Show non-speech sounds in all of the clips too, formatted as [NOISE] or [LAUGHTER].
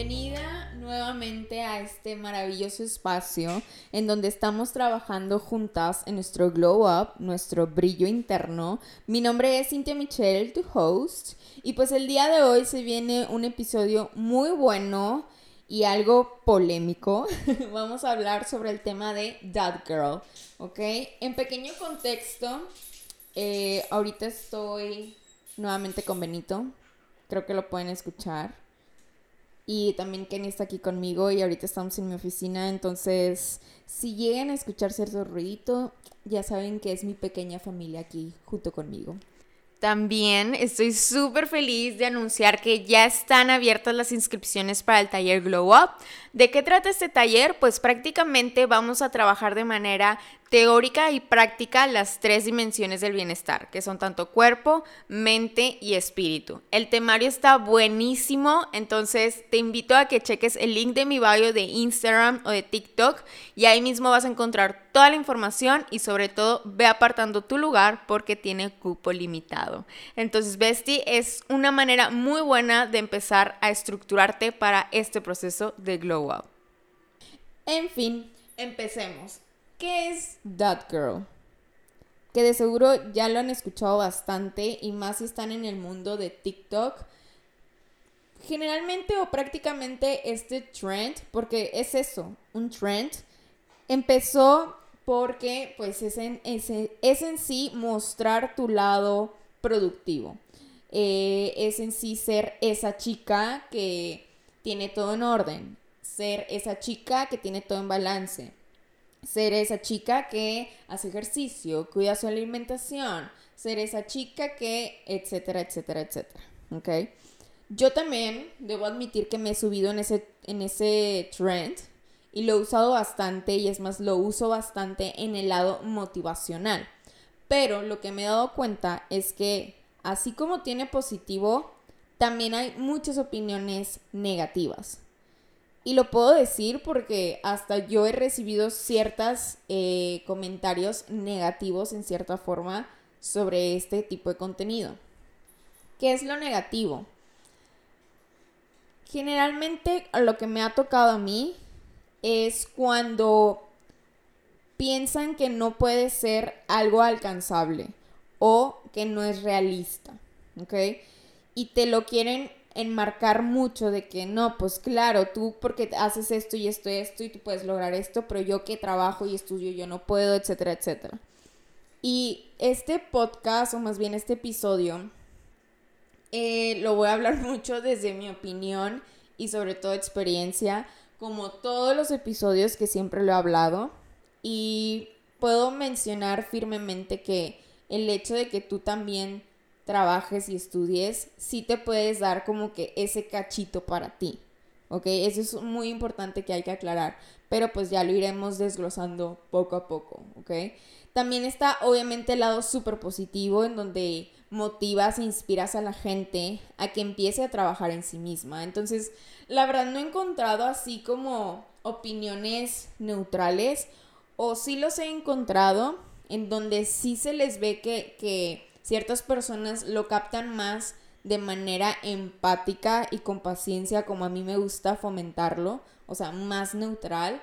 bienvenida nuevamente a este maravilloso espacio en donde estamos trabajando juntas en nuestro glow up, nuestro brillo interno. Mi nombre es Cintia Michelle, tu host, y pues el día de hoy se viene un episodio muy bueno y algo polémico. [LAUGHS] Vamos a hablar sobre el tema de That Girl, ¿ok? En pequeño contexto, eh, ahorita estoy nuevamente con Benito, creo que lo pueden escuchar. Y también Kenny está aquí conmigo y ahorita estamos en mi oficina. Entonces, si llegan a escuchar cierto ruidito, ya saben que es mi pequeña familia aquí junto conmigo. También estoy súper feliz de anunciar que ya están abiertas las inscripciones para el taller Glow Up. ¿De qué trata este taller? Pues prácticamente vamos a trabajar de manera teórica y práctica las tres dimensiones del bienestar, que son tanto cuerpo, mente y espíritu. El temario está buenísimo, entonces te invito a que cheques el link de mi bio de Instagram o de TikTok y ahí mismo vas a encontrar toda la información y sobre todo ve apartando tu lugar porque tiene cupo limitado. Entonces, Bestie es una manera muy buena de empezar a estructurarte para este proceso de glow up. En fin, empecemos. ¿Qué es That Girl? Que de seguro ya lo han escuchado bastante y más si están en el mundo de TikTok. Generalmente o prácticamente este trend, porque es eso, un trend, empezó porque pues es en, es en sí mostrar tu lado productivo. Eh, es en sí ser esa chica que tiene todo en orden, ser esa chica que tiene todo en balance ser esa chica que hace ejercicio, cuida su alimentación, ser esa chica que, etcétera, etcétera, etcétera. ¿Ok? Yo también debo admitir que me he subido en ese, en ese trend y lo he usado bastante y es más, lo uso bastante en el lado motivacional. Pero lo que me he dado cuenta es que así como tiene positivo, también hay muchas opiniones negativas. Y lo puedo decir porque hasta yo he recibido ciertos eh, comentarios negativos en cierta forma sobre este tipo de contenido. ¿Qué es lo negativo? Generalmente lo que me ha tocado a mí es cuando piensan que no puede ser algo alcanzable o que no es realista, ¿ok? Y te lo quieren enmarcar mucho de que no, pues claro, tú porque haces esto y esto y esto y tú puedes lograr esto, pero yo que trabajo y estudio yo no puedo, etcétera, etcétera. Y este podcast, o más bien este episodio, eh, lo voy a hablar [LAUGHS] mucho desde mi opinión y sobre todo experiencia, como todos los episodios que siempre lo he hablado. Y puedo mencionar firmemente que el hecho de que tú también trabajes y estudies, sí te puedes dar como que ese cachito para ti. ¿Ok? Eso es muy importante que hay que aclarar. Pero pues ya lo iremos desglosando poco a poco. ¿Ok? También está obviamente el lado súper positivo en donde motivas e inspiras a la gente a que empiece a trabajar en sí misma. Entonces, la verdad no he encontrado así como opiniones neutrales o sí los he encontrado en donde sí se les ve que, que ciertas personas lo captan más de manera empática y con paciencia como a mí me gusta fomentarlo, o sea, más neutral,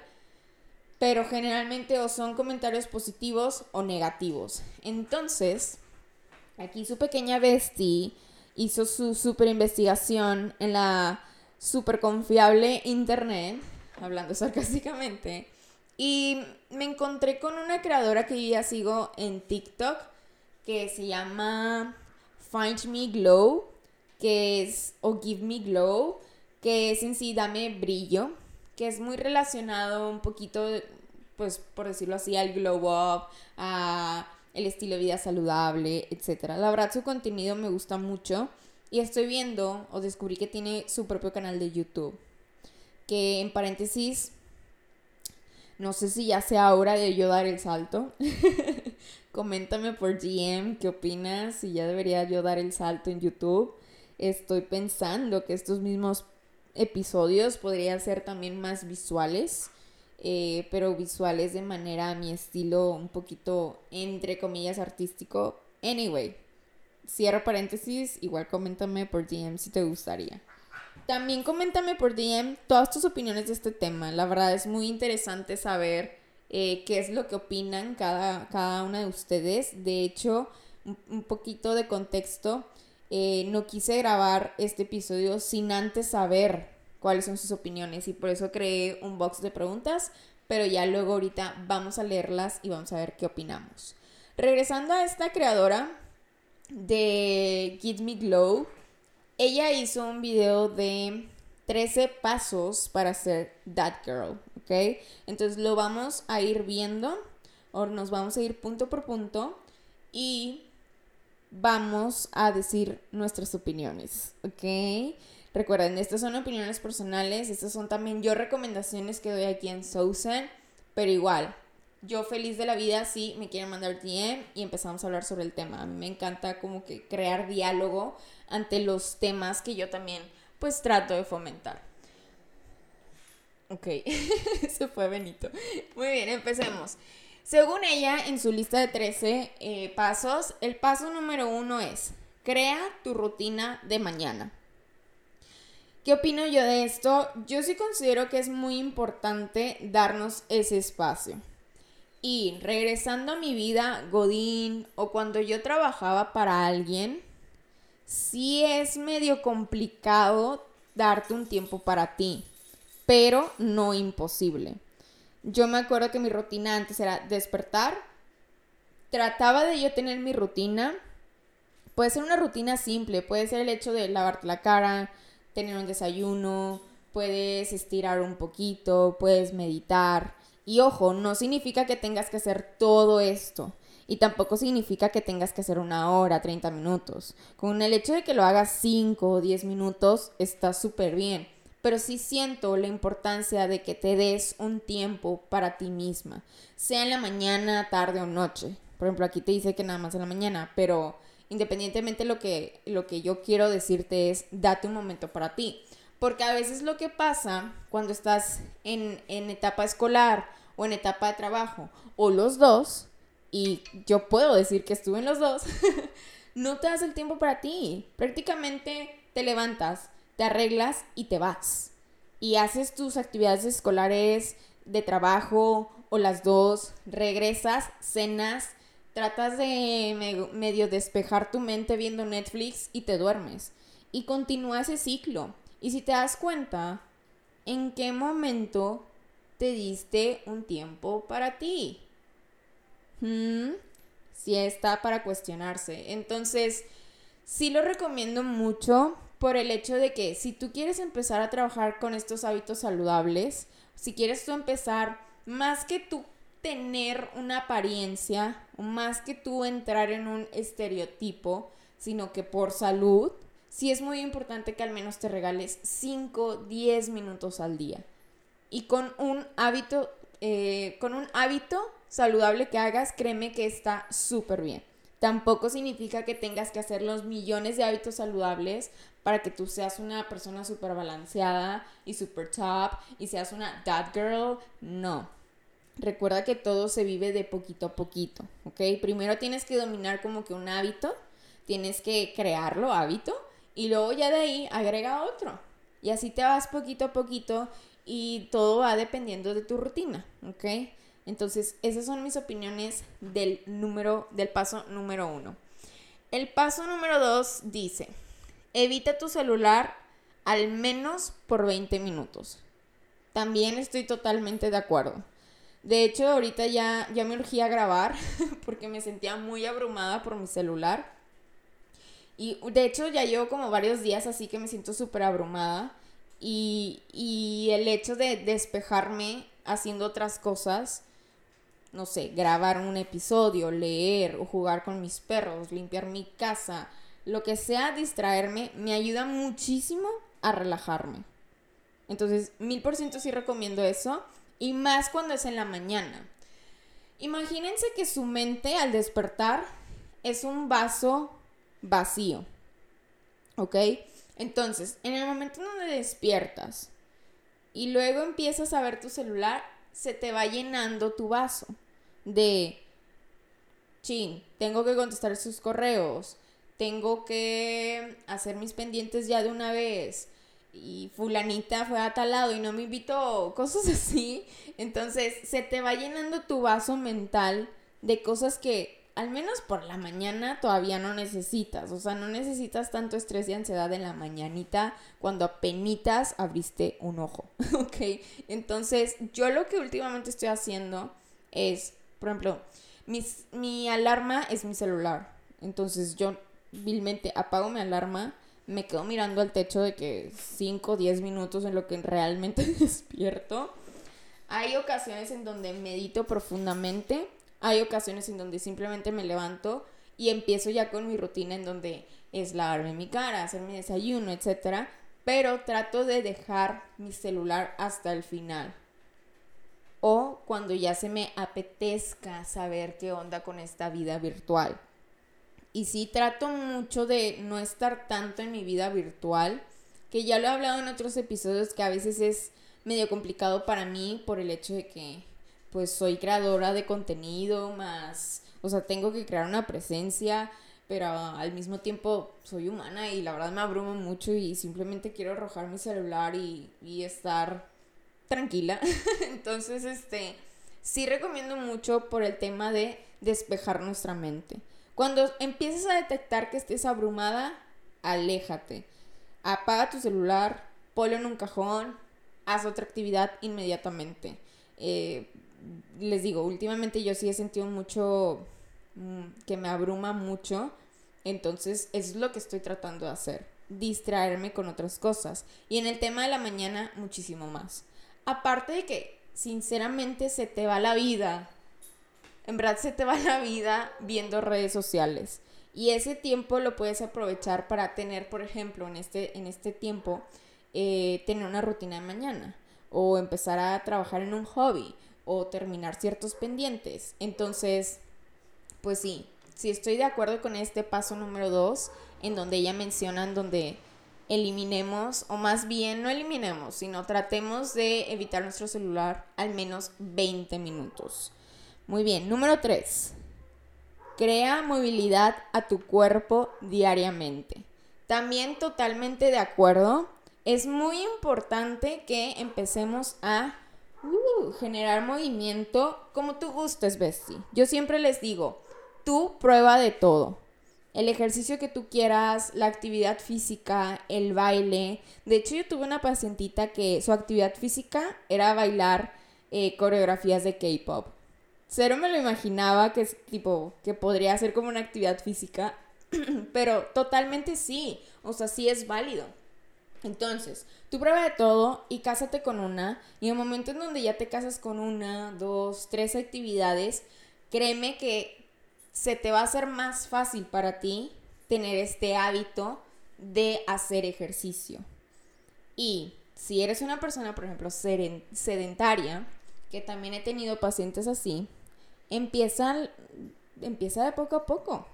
pero generalmente o son comentarios positivos o negativos. Entonces, aquí su pequeña bestie hizo su super investigación en la super confiable internet, hablando [LAUGHS] sarcásticamente, y me encontré con una creadora que yo ya sigo en TikTok, que se llama Find Me Glow, que es, o Give Me Glow, que es en sí Dame Brillo, que es muy relacionado un poquito, pues por decirlo así, al glow up, a el estilo de vida saludable, etc. La verdad su contenido me gusta mucho y estoy viendo o descubrí que tiene su propio canal de YouTube, que en paréntesis, no sé si ya sea hora de yo dar el salto. [LAUGHS] Coméntame por DM qué opinas, si ya debería yo dar el salto en YouTube. Estoy pensando que estos mismos episodios podrían ser también más visuales, eh, pero visuales de manera a mi estilo un poquito, entre comillas, artístico. Anyway, cierro paréntesis, igual coméntame por DM si te gustaría. También coméntame por DM todas tus opiniones de este tema. La verdad es muy interesante saber eh, qué es lo que opinan cada, cada una de ustedes. De hecho, un, poquito de contexto. Eh, no quise grabar este episodio sin antes saber cuáles son sus opiniones y por eso creé un box de preguntas, pero ya luego ahorita vamos a leerlas y vamos a ver qué opinamos. Regresando a esta creadora de Give Me Glow, ella hizo un video de 13 pasos para ser that girl, ¿ok? Entonces lo vamos a ir viendo, o nos vamos a ir punto por punto y vamos a decir nuestras opiniones, ¿ok? Recuerden, estas son opiniones personales, estas son también yo recomendaciones que doy aquí en Sousan, pero igual, yo feliz de la vida si me quieren mandar DM y empezamos a hablar sobre el tema. A mí me encanta como que crear diálogo ante los temas que yo también pues trato de fomentar. Ok, [LAUGHS] se fue Benito. Muy bien, empecemos. Según ella, en su lista de 13 eh, pasos, el paso número uno es, crea tu rutina de mañana. ¿Qué opino yo de esto? Yo sí considero que es muy importante darnos ese espacio. Y regresando a mi vida Godín o cuando yo trabajaba para alguien, sí es medio complicado darte un tiempo para ti, pero no imposible. Yo me acuerdo que mi rutina antes era despertar, trataba de yo tener mi rutina, puede ser una rutina simple, puede ser el hecho de lavarte la cara, tener un desayuno, puedes estirar un poquito, puedes meditar, y ojo, no significa que tengas que hacer todo esto. Y tampoco significa que tengas que hacer una hora, 30 minutos. Con el hecho de que lo hagas 5 o 10 minutos está súper bien. Pero sí siento la importancia de que te des un tiempo para ti misma. Sea en la mañana, tarde o noche. Por ejemplo, aquí te dice que nada más en la mañana. Pero independientemente lo que, lo que yo quiero decirte es, date un momento para ti. Porque a veces lo que pasa cuando estás en, en etapa escolar o en etapa de trabajo, o los dos, y yo puedo decir que estuve en los dos, [LAUGHS] no te das el tiempo para ti. Prácticamente te levantas, te arreglas y te vas. Y haces tus actividades escolares de trabajo o las dos, regresas, cenas, tratas de medio despejar tu mente viendo Netflix y te duermes. Y continúa ese ciclo. Y si te das cuenta, ¿en qué momento te diste un tiempo para ti. Hmm, si está para cuestionarse. Entonces, sí lo recomiendo mucho por el hecho de que si tú quieres empezar a trabajar con estos hábitos saludables, si quieres tú empezar, más que tú tener una apariencia, más que tú entrar en un estereotipo, sino que por salud, sí es muy importante que al menos te regales 5, 10 minutos al día y con un hábito, eh, con un hábito saludable que hagas, créeme que está súper bien. Tampoco significa que tengas que hacer los millones de hábitos saludables para que tú seas una persona súper balanceada y súper top y seas una dad girl. No. Recuerda que todo se vive de poquito a poquito, ¿ok? Primero tienes que dominar como que un hábito, tienes que crearlo hábito y luego ya de ahí agrega otro. Y así te vas poquito a poquito y todo va dependiendo de tu rutina, ¿ok? Entonces, esas son mis opiniones del número, del paso número uno. El paso número dos dice, evita tu celular al menos por 20 minutos. También estoy totalmente de acuerdo. De hecho, ahorita ya, ya me urgía grabar [LAUGHS] porque me sentía muy abrumada por mi celular. Y de hecho ya llevo como varios días así que me siento súper abrumada. Y, el hecho de despejarme haciendo otras cosas, no sé, grabar un episodio, leer o jugar con mis perros, limpiar mi casa, lo que sea, distraerme, me ayuda muchísimo a relajarme. Entonces, mil por ciento sí recomiendo eso. Y más cuando es en la mañana. Imagínense que su mente al despertar es un vaso vacío. ¿Ok? Entonces, en el momento donde despiertas y luego empiezas a ver tu celular, se te va llenando tu vaso de, chin, tengo que contestar sus correos, tengo que hacer mis pendientes ya de una vez y fulanita fue a tal lado y no me invitó, cosas [LAUGHS] así. Entonces se te va llenando tu vaso mental de cosas que al menos por la mañana todavía no necesitas. O sea, no necesitas tanto estrés y ansiedad en la mañanita cuando apenas abriste un ojo. [LAUGHS] ¿Ok? Entonces, yo lo que últimamente estoy haciendo es, por ejemplo, mi alarma es mi celular. Entonces, yo vilmente apago mi alarma me quedo mirando al techo de que 5 o 10 minutos en lo que realmente [LAUGHS] despierto. Hay ocasiones en donde medito profundamente, hay ocasiones en donde simplemente me levanto y empiezo ya con mi rutina en donde es lavarme mi cara, hacer mi desayuno, etc. Pero trato de dejar mi celular hasta el final. O cuando ya se me apetezca saber qué onda con esta vida virtual. Y sí trato mucho de no estar tanto en mi vida virtual, que ya lo he hablado en otros episodios que a veces es medio complicado para mí por el hecho de que pues soy creadora de contenido más, o sea, tengo que crear una presencia, pero al mismo tiempo soy humana y la verdad me abrumo mucho y simplemente quiero arrojar mi celular y, y estar tranquila. [LAUGHS] Entonces, este, sí recomiendo mucho por el tema de despejar nuestra mente. Cuando empieces a detectar que estés abrumada, aléjate. Apaga tu celular, ponlo en un cajón, haz otra actividad inmediatamente. Eh, les digo, últimamente yo sí he sentido mucho mm, que me abruma mucho. Entonces, es lo que estoy tratando de hacer. Distraerme con otras cosas. Y en el tema de la mañana, muchísimo más. Aparte de que, sinceramente, se te va la vida en verdad se te va la vida viendo redes sociales. Y ese tiempo lo puedes aprovechar para tener, por ejemplo, en este, en este tiempo, eh, tener una rutina de mañana. O empezar a trabajar en un hobby. O terminar ciertos pendientes. Entonces, pues sí, sí estoy de acuerdo con este paso número dos, en donde ella menciona en donde eliminemos, o más bien no eliminemos, sino tratemos de evitar nuestro celular al menos 20 minutos. Muy bien, número 3. Crea movilidad a tu cuerpo diariamente. También totalmente de acuerdo. Es muy importante que empecemos a uh, generar movimiento como tú gustes, Bessie. Yo siempre les digo, tú prueba de todo. El ejercicio que tú quieras, la actividad física, el baile. De hecho, yo tuve una pacientita que su actividad física era bailar eh, coreografías de K-pop cero me lo imaginaba que es tipo, que podría ser como una actividad física, [CLEARS THROAT] pero totalmente sí, o sea, sí es válido. Entonces, tú prueba de todo y cásate con una, y en el momento en donde ya te casas con una, dos, tres actividades, créeme que se te va a hacer más fácil para ti tener este hábito de hacer ejercicio. Y si eres una persona, por ejemplo, sedentaria, que también he tenido pacientes así, empieza, empieza de poco a poco.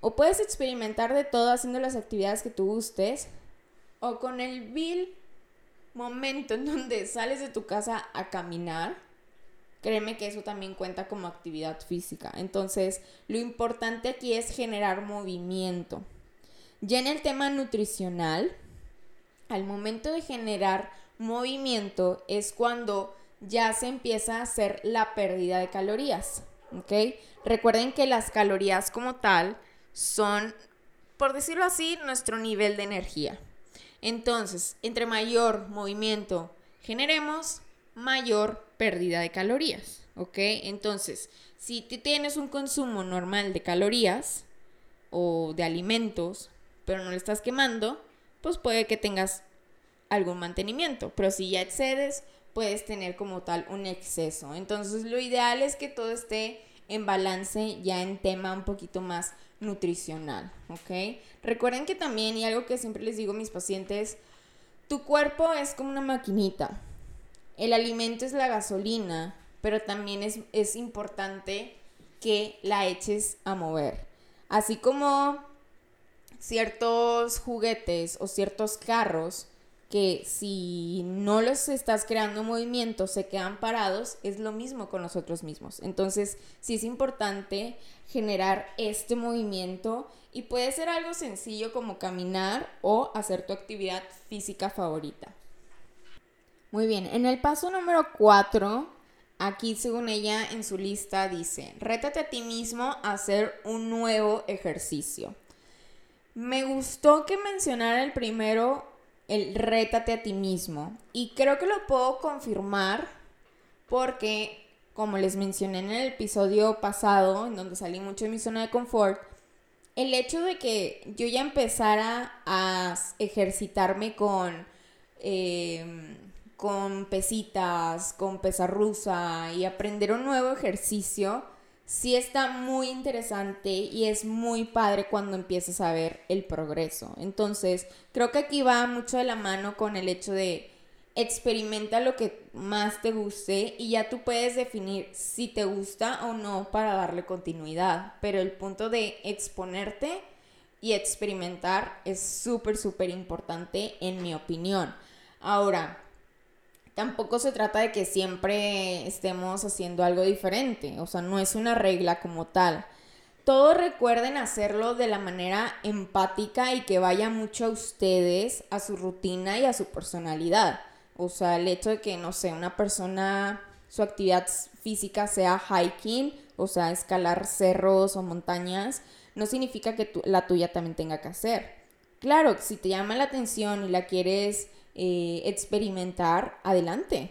O puedes experimentar de todo haciendo las actividades que tú gustes, o con el vil momento en donde sales de tu casa a caminar, créeme que eso también cuenta como actividad física. Entonces, lo importante aquí es generar movimiento. Ya en el tema nutricional, al momento de generar movimiento es cuando ya se empieza a hacer la pérdida de calorías. ¿Ok? Recuerden que las calorías como tal son, por decirlo así, nuestro nivel de energía. Entonces, entre mayor movimiento generemos, mayor pérdida de calorías. ¿Ok? Entonces, si tienes un consumo normal de calorías o de alimentos, pero no le estás quemando, pues puede que tengas algún mantenimiento. Pero si ya excedes, puedes tener como tal un exceso. Entonces lo ideal es que todo esté en balance ya en tema un poquito más nutricional, ¿ok? Recuerden que también, y algo que siempre les digo a mis pacientes, tu cuerpo es como una maquinita. El alimento es la gasolina, pero también es, es importante que la eches a mover. Así como ciertos juguetes o ciertos carros que si no los estás creando movimiento, se quedan parados, es lo mismo con nosotros mismos. Entonces, sí es importante generar este movimiento y puede ser algo sencillo como caminar o hacer tu actividad física favorita. Muy bien, en el paso número 4, aquí según ella en su lista dice, rétate a ti mismo a hacer un nuevo ejercicio. Me gustó que mencionara el primero el rétate a ti mismo. Y creo que lo puedo confirmar porque, como les mencioné en el episodio pasado, en donde salí mucho de mi zona de confort, el hecho de que yo ya empezara a ejercitarme con, em, con pesitas, con pesa rusa y aprender un nuevo ejercicio, sí está muy interesante y es muy padre cuando empiezas a ver el progreso. Entonces, creo que aquí va mucho de la mano con el hecho de experimenta lo que más te guste y ya tú puedes definir si te gusta o no para darle continuidad. Pero el punto de exponerte y experimentar es súper, súper importante en mi opinión. Ahora, tampoco se trata de que siempre estemos haciendo algo diferente, o sea, no es una regla como tal. Todos recuerden hacerlo de la manera empática y que vaya mucho a ustedes, a su rutina y a su personalidad. O sea, el hecho de que, no sé, una persona, su actividad física sea hiking, o sea, escalar cerros o montañas, no significa que la tuya también tenga que hacer. Claro, si te llama la atención y la quieres eh, experimentar, adelante.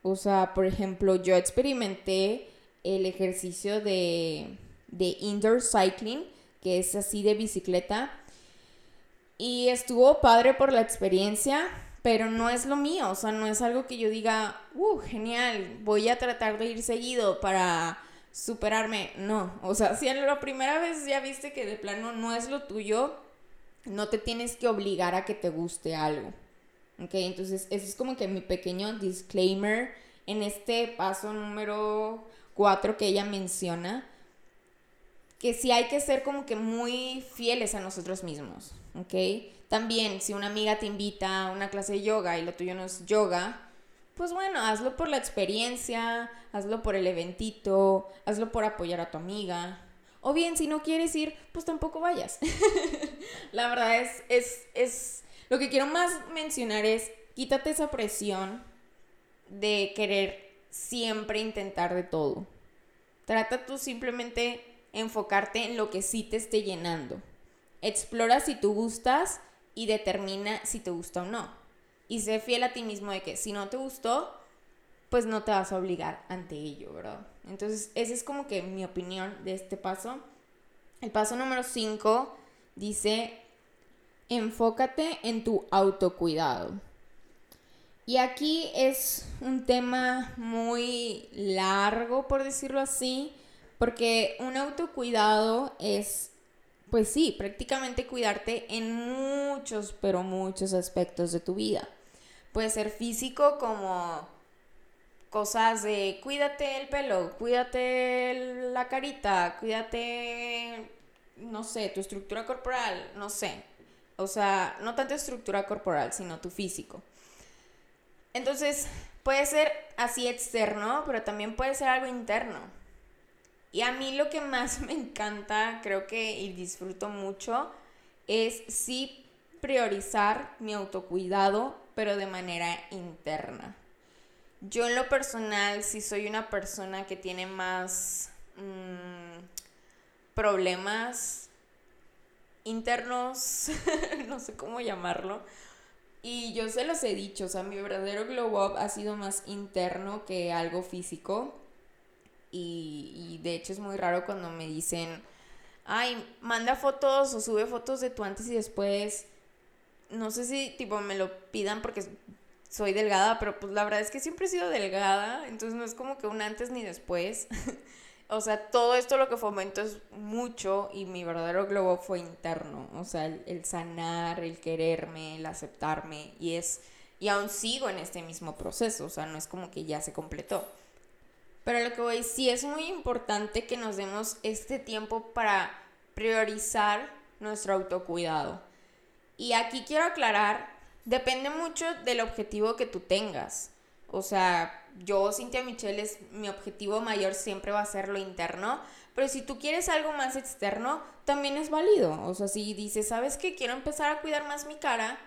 O sea, por ejemplo, yo experimenté el ejercicio de, de indoor cycling, que es así de bicicleta. Y estuvo padre por la experiencia, pero no es lo mío, o sea, no es algo que yo diga, uh, genial, voy a tratar de ir seguido para superarme. No, o sea, si en la primera vez ya viste que de plano no es lo tuyo, no te tienes que obligar a que te guste algo. ¿Ok? Entonces, ese es como que mi pequeño disclaimer en este paso número 4 que ella menciona, que sí hay que ser como que muy fieles a nosotros mismos, ¿ok? También, si una amiga te invita a una clase de yoga y lo tuyo no es yoga, pues bueno, hazlo por la experiencia, hazlo por el eventito, hazlo por apoyar a tu amiga. O bien, si no quieres ir, pues tampoco vayas. [LAUGHS] la verdad es, es, es lo que quiero más mencionar es, quítate esa presión de querer siempre intentar de todo. Trata tú simplemente enfocarte en lo que sí te esté llenando. Explora si tú gustas y determina si te gusta o no. Y sé fiel a ti mismo de que si no te gustó, pues no te vas a obligar ante ello, ¿verdad? Entonces, esa es como que mi opinión de este paso. El paso número 5 dice, enfócate en tu autocuidado. Y aquí es un tema muy largo, por decirlo así, porque un autocuidado es, pues sí, prácticamente cuidarte en muchos, pero muchos aspectos de tu vida. Puede ser físico como cosas de cuídate el pelo, cuídate la carita, cuídate, no sé, tu estructura corporal, no sé, o sea, no tanto estructura corporal, sino tu físico. Entonces, puede ser así externo, pero también puede ser algo interno. Y a mí lo que más [LAUGHS] me encanta, creo que y disfruto mucho, es sí priorizar mi autocuidado, pero de manera interna. Yo en lo personal sí soy una persona que tiene más mm, problemas internos, [LAUGHS] no sé cómo llamarlo. Y yo se los he dicho, o sea, mi verdadero glow up ha sido más interno que algo físico. Y, y de hecho es muy raro cuando me dicen, ay, manda fotos o sube fotos de tu antes y después. No sé si tipo me lo pidan porque soy delgada, pero pues la verdad es que siempre he sido delgada, entonces no es como que un antes ni después. [LAUGHS] o sea, todo esto lo que fomento es mucho y mi verdadero globo fue interno, o sea, el, sanar, el quererme, el aceptarme y es, y aún sigo en este mismo proceso, o sea, no es como que ya se completó. Pero lo que voy, sí es muy importante que nos demos este tiempo para priorizar nuestro autocuidado. Y aquí quiero aclarar Depende mucho del objetivo que tú tengas. O sea, yo, Cintia Michelle, es, mi objetivo mayor siempre va a ser lo interno, pero si tú quieres algo más externo, también es válido. O sea, si dices, ¿sabes qué? Quiero empezar a cuidar más mi cara,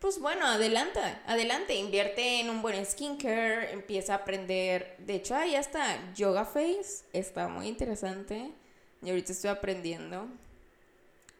pues bueno, adelante, adelante, invierte en un buen skincare, empieza a aprender. De hecho, ahí está Yoga Face, está muy interesante. Y ahorita estoy aprendiendo.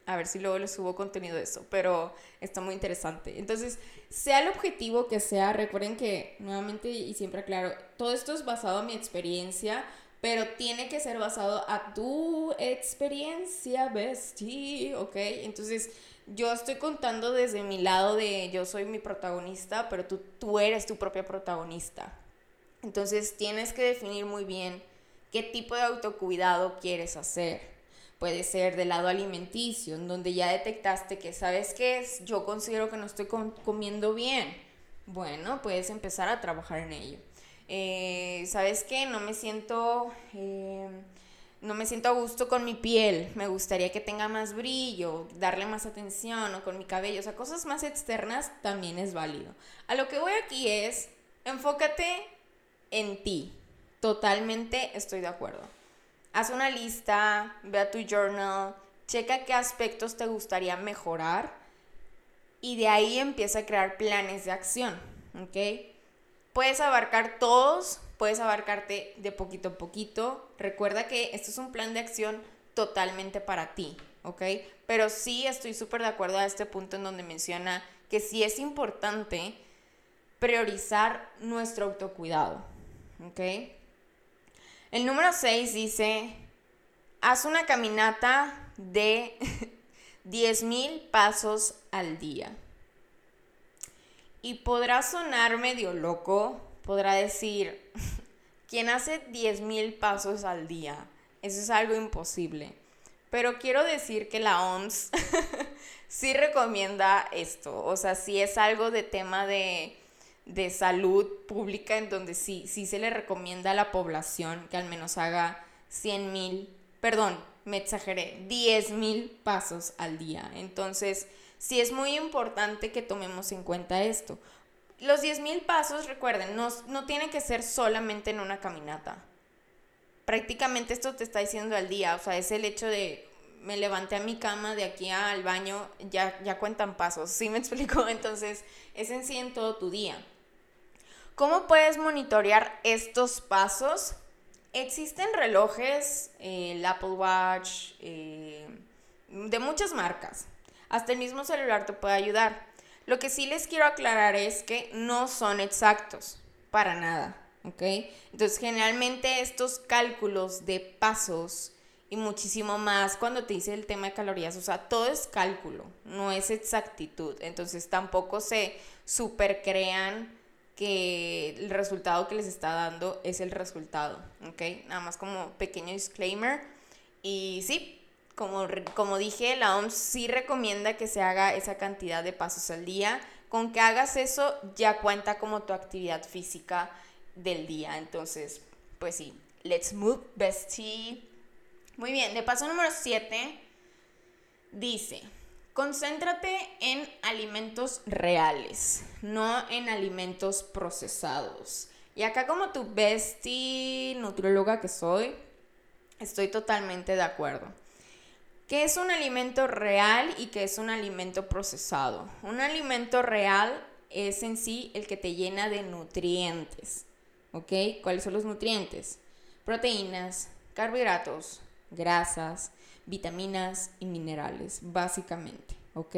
A ver si luego les subo contenido de eso, pero está muy interesante. Entonces, sea el objetivo que sea, recuerden que, nuevamente y siempre aclaro, todo esto es basado en mi experiencia, pero tiene que ser basado a tu experiencia, bestie, ¿ok? Entonces, yo estoy contando desde mi lado de yo soy mi protagonista, pero tú, tú eres tu propia protagonista. Entonces, tienes que definir muy bien qué tipo de autocuidado quieres hacer puede ser del lado alimenticio, en donde ya detectaste que, ¿sabes qué es? Yo considero que no estoy comiendo bien. Bueno, puedes empezar a trabajar en ello. Eh, ¿Sabes qué? No me siento... Eh, no me siento a gusto con mi piel, me gustaría que tenga más brillo, darle más atención o con mi cabello, o sea, cosas más externas también es válido. A lo que voy aquí es, enfócate en ti, totalmente estoy de acuerdo haz una lista, ve a tu journal, checa qué aspectos te gustaría mejorar y de ahí empieza a crear planes de acción, ¿ok? Puedes abarcar todos, puedes abarcarte de poquito a poquito. Recuerda que esto es un plan de acción totalmente para ti, ¿ok? Pero sí estoy súper de acuerdo a este punto en donde menciona que sí es importante priorizar nuestro autocuidado, ¿ok? El número 6 dice, haz una caminata de [LAUGHS] 10.000 pasos al día. Y podrá sonar medio loco, podrá decir, [LAUGHS] ¿quién hace 10.000 pasos al día? Eso es algo imposible. Pero quiero decir que la OMS [LAUGHS] sí recomienda esto. O sea, sí es algo de tema de de salud pública en donde sí, sí se le recomienda a la población que al menos haga 100 mil, perdón, me exageré, 10 mil pasos al día. Entonces, sí es muy importante que tomemos en cuenta esto. Los 10 mil pasos, recuerden, no, no tiene que ser solamente en una caminata. Prácticamente esto te está diciendo al día, o sea, es el hecho de me levanté a mi cama de aquí al baño, ya, ya cuentan pasos, ¿sí me explico? [LAUGHS] Entonces, es en sí en todo tu día. ¿Cómo puedes monitorear estos pasos? Existen relojes, el Apple Watch, eh, de muchas marcas. Hasta el mismo celular te puede ayudar. Lo que sí les quiero aclarar es que no son exactos, para nada, ¿ok? Entonces, generalmente estos cálculos de pasos y muchísimo más cuando te dice el tema de calorías, o sea, todo es cálculo, no es exactitud. Entonces, tampoco se supercrean que el resultado que les está dando es el resultado, ¿ok? Nada más como pequeño disclaimer. Y sí, como, como dije, la OMS sí recomienda que se haga esa cantidad de pasos al día. Con que hagas eso ya cuenta como tu actividad física del día. Entonces, pues sí, let's move, bestie. Muy bien, de paso número 7 dice, Concéntrate en alimentos reales, no en alimentos procesados. Y acá como tu bestie nutrióloga que soy, estoy totalmente de acuerdo. ¿Qué es un alimento real y qué es un alimento procesado? Un alimento real es en sí el que te llena de nutrientes. ¿Ok? ¿Cuáles son los nutrientes? Proteínas, carbohidratos, grasas, vitaminas y minerales, básicamente, ¿ok?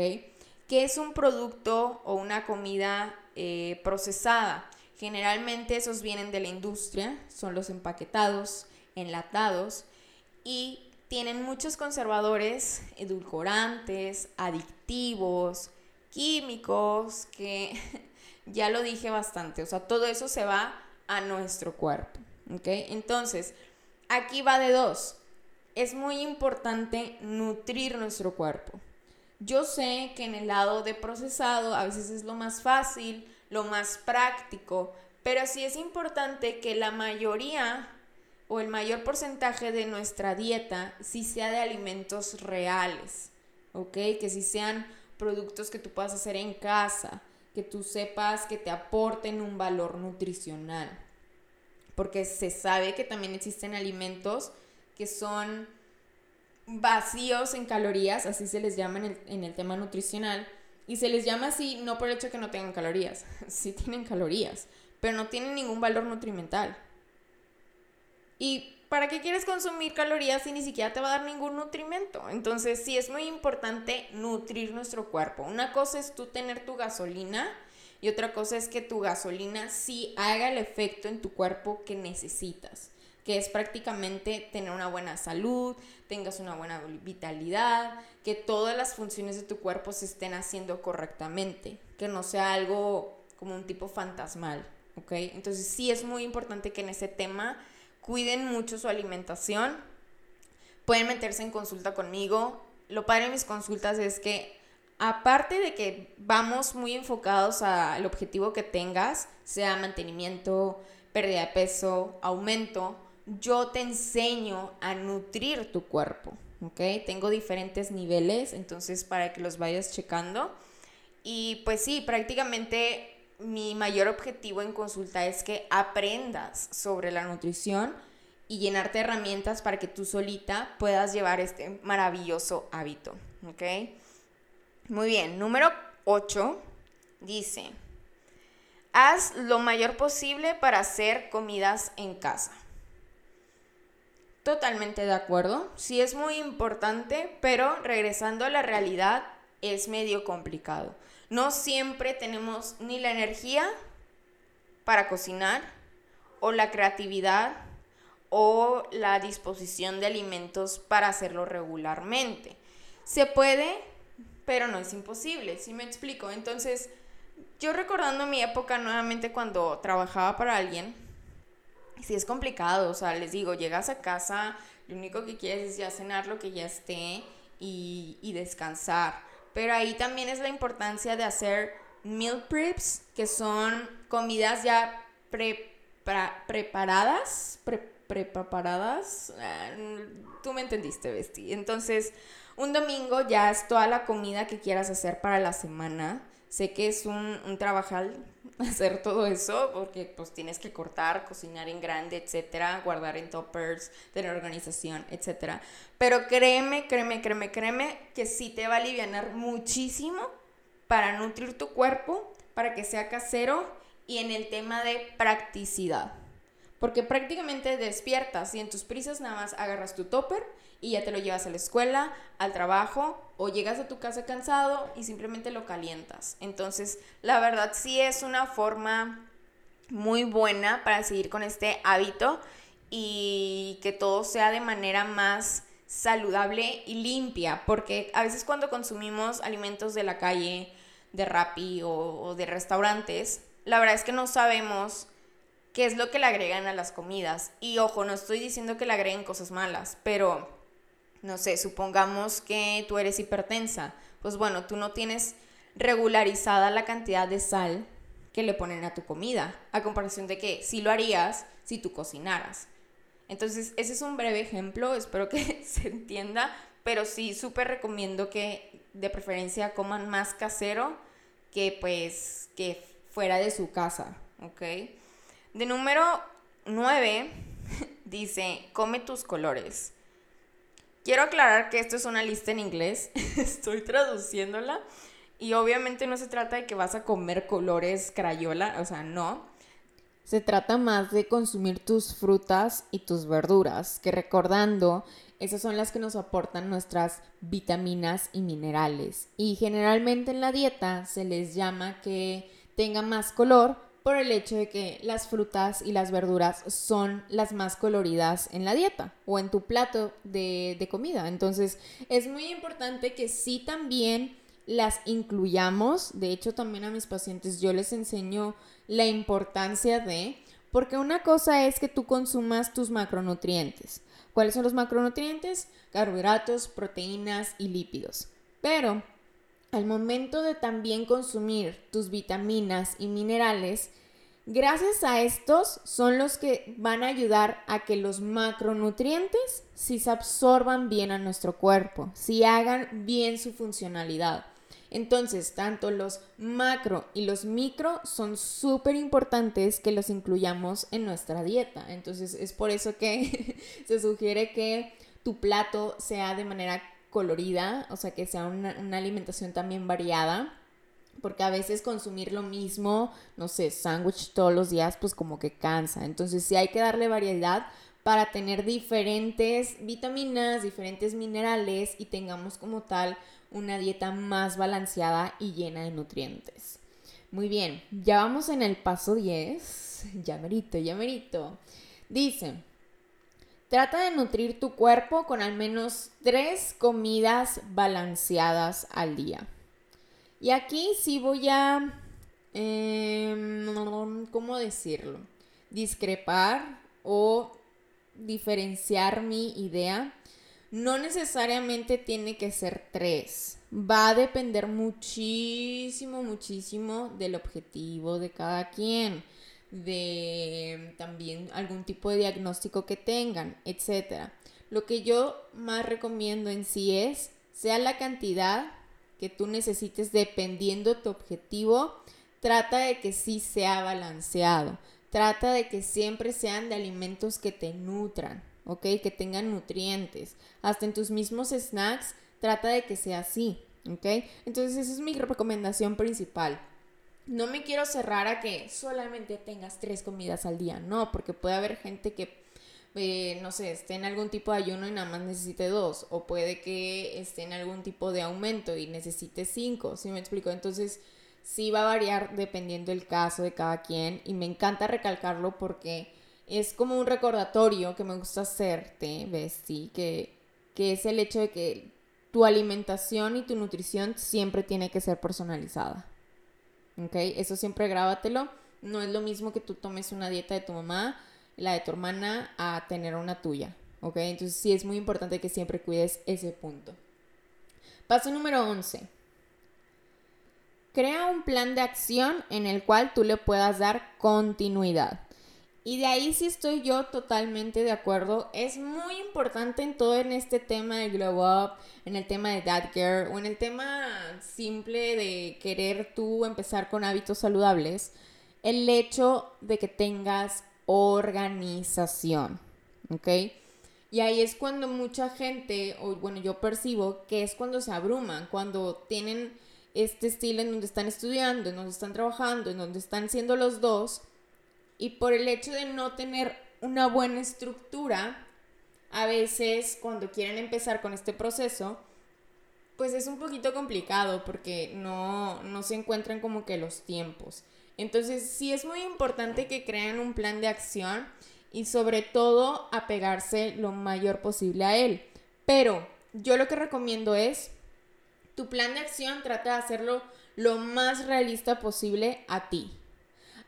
¿Qué es un producto o una comida eh, procesada? Generalmente esos vienen de la industria, son los empaquetados, enlatados y tienen muchos conservadores, edulcorantes, adictivos, químicos, que [LAUGHS] ya lo dije bastante, o sea, todo eso se va a nuestro cuerpo, ¿ok? Entonces, aquí va de dos es muy importante nutrir nuestro cuerpo. Yo sé que en el lado de procesado a veces es lo más fácil, lo más práctico, pero sí es importante que la mayoría o el mayor porcentaje de nuestra dieta sí sea de alimentos reales, ¿ok? Que sí sean productos que tú puedas hacer en casa, que tú sepas que te aporten un valor nutricional. Porque se sabe que también existen alimentos que son vacíos en calorías, así se les llama en el, en el tema nutricional. Y se les llama así no por el hecho de que no tengan calorías, [LAUGHS] sí tienen calorías, pero no tienen ningún valor nutrimental. ¿Y para qué quieres consumir calorías si ni siquiera te va a dar ningún nutrimento? Entonces sí es muy importante nutrir nuestro cuerpo. Una cosa es tú tener tu gasolina y otra cosa es que tu gasolina sí haga el efecto en tu cuerpo que necesitas que es prácticamente tener una buena salud, tengas una buena vitalidad, que todas las funciones de tu cuerpo se estén haciendo correctamente, que no sea algo como un tipo fantasmal, ¿ok? Entonces sí es muy importante que en ese tema cuiden mucho su alimentación. Pueden meterse en consulta conmigo. Lo padre de mis consultas es que aparte de que vamos muy enfocados al objetivo que tengas, sea mantenimiento, pérdida de peso, aumento, yo te enseño a nutrir tu cuerpo, ¿ok? Tengo diferentes niveles, entonces para que los vayas checando. Y pues sí, prácticamente mi mayor objetivo en consulta es que aprendas sobre la nutrición y llenarte herramientas para que tú solita puedas llevar este maravilloso hábito, ¿ok? Muy bien, número 8 dice, haz lo mayor posible para hacer comidas en casa. Totalmente de acuerdo. Sí es muy importante, pero regresando a la realidad es medio complicado. No siempre tenemos ni la energía para cocinar o la creatividad o la disposición de alimentos para hacerlo regularmente. Se puede, pero no es imposible, ¿sí me explico? Entonces, yo recordando mi época nuevamente cuando trabajaba para alguien, sí es complicado, o sea, les digo, llegas a casa, lo único que quieres es ya cenar lo que ya esté y, descansar. Pero ahí también es la importancia de hacer meal preps, que son comidas ya preparadas, preparadas. Ah, tú me entendiste, Besti. Entonces, un domingo ya es toda la comida que quieras hacer para la semana. Sé que es un, un trabajar [LAUGHS] hacer todo eso porque pues tienes que cortar, cocinar en grande, etcétera, guardar en toppers, tener organización, etcétera. Pero créeme, créeme, créeme, créeme que sí te va a aliviar muchísimo para nutrir tu cuerpo, para que sea casero y en el tema de practicidad. Porque prácticamente despiertas y en tus prisas nada más agarras tu topper y ya te lo llevas a la escuela, al trabajo o llegas a tu casa cansado y simplemente lo calientas. Entonces, la verdad sí es una forma muy buena para seguir con este hábito y que todo sea de manera más saludable y limpia, porque a veces cuando consumimos alimentos de la calle, de Rappi o, o de restaurantes, la verdad es que no sabemos qué es lo que le agregan a las comidas. Y ojo, no estoy diciendo que le agreguen cosas malas, pero no sé, supongamos que tú eres hipertensa, pues bueno, tú no tienes regularizada la cantidad de sal que le ponen a tu comida, a comparación de que si lo harías si tú cocinaras. Entonces, ese es un breve ejemplo, [LAUGHS] espero que [LAUGHS] se entienda, pero sí súper recomiendo que de preferencia coman más casero que pues que fuera de su casa, ¿ok? De número 9 [LAUGHS] dice, come tus colores. Quiero aclarar que esto es una lista en inglés, [LAUGHS] estoy traduciéndola y obviamente no se trata de que vas a comer colores crayola, o sea, no. Se trata más de consumir tus frutas y tus verduras, que recordando, esas son las que nos aportan nuestras vitaminas y minerales. Y generalmente en la dieta se les llama que tenga más color por el hecho de que las frutas y las verduras son las más coloridas en la dieta o en tu plato de, comida. Entonces es muy importante que sí también las incluyamos. De hecho, también a mis pacientes yo les enseño la importancia de, porque una cosa es que tú consumas tus macronutrientes. ¿Cuáles son los macronutrientes? Carbohidratos, proteínas y lípidos. Pero al momento de también consumir tus vitaminas y minerales, gracias a estos son los que van a ayudar a que los macronutrientes si se absorban bien a nuestro cuerpo, si hagan bien su funcionalidad. Entonces, tanto los macro y los micro son súper importantes que los incluyamos en nuestra dieta. Entonces, es por eso que [LAUGHS] se sugiere que tu plato sea de manera colorida, o sea, que sea una, alimentación también variada porque a veces consumir lo mismo, no sé, sándwich todos los días, pues como que cansa. Entonces sí hay que darle variedad para tener diferentes vitaminas, diferentes minerales y tengamos como tal una dieta más balanceada y llena de nutrientes. Muy bien, ya vamos en el paso 10. [LAUGHS] Ya merito, ya merito. Dice, trata de nutrir tu cuerpo con al menos tres comidas balanceadas al día. Y aquí sí voy a, em, ¿cómo decirlo? Discrepar o diferenciar mi idea. No necesariamente tiene que ser tres. Va a depender muchísimo, muchísimo del objetivo de cada quien, de también algún tipo de diagnóstico que tengan, etc. Lo que yo más recomiendo en sí es, sea la cantidad que tú necesites dependiendo tu objetivo, trata de que sí sea balanceado. Trata de que siempre sean de alimentos que te nutran, ¿ok? Que tengan nutrientes. Hasta en tus mismos snacks, trata de que sea así, ¿ok? Entonces esa es mi recomendación principal. No me quiero cerrar a que solamente tengas tres comidas al día, no, porque puede haber gente que eh, no sé, esté en algún tipo de ayuno y nada más necesite dos, o puede que esté en algún tipo de aumento y necesite cinco, ¿sí me explico? Entonces, sí va a variar dependiendo del caso de cada quien y me encanta recalcarlo porque es como un recordatorio que me gusta hacerte. Sí, que, que es el hecho de que tu alimentación y tu nutrición siempre tiene que ser personalizada. ¿Ok? Eso siempre grábatelo. No es lo mismo que tú tomes una dieta de tu mamá la de tu hermana a tener una tuya, ¿ok? Entonces sí es muy importante que siempre cuides ese punto. Paso número 11. Crea un plan de acción en el cual tú le puedas dar continuidad. Y de ahí sí estoy yo totalmente de acuerdo. Es muy importante en todo en este tema de glow up, en el tema de dad care o en el tema simple de querer tú empezar con hábitos saludables, el hecho de que tengas organización, ¿ok? Y ahí es cuando mucha gente, o bueno, yo percibo que es cuando se abruman, cuando tienen este estilo en donde están estudiando, en donde están trabajando, en donde están siendo los dos, y por el hecho de no tener una buena estructura, a veces cuando quieren empezar con este proceso, pues es un poquito complicado porque no, no se encuentran como que los tiempos. Entonces sí es muy importante que creen un plan de acción y sobre todo apegarse lo mayor posible a él. Pero yo lo que recomiendo es, tu plan de acción trata de hacerlo lo más realista posible a ti,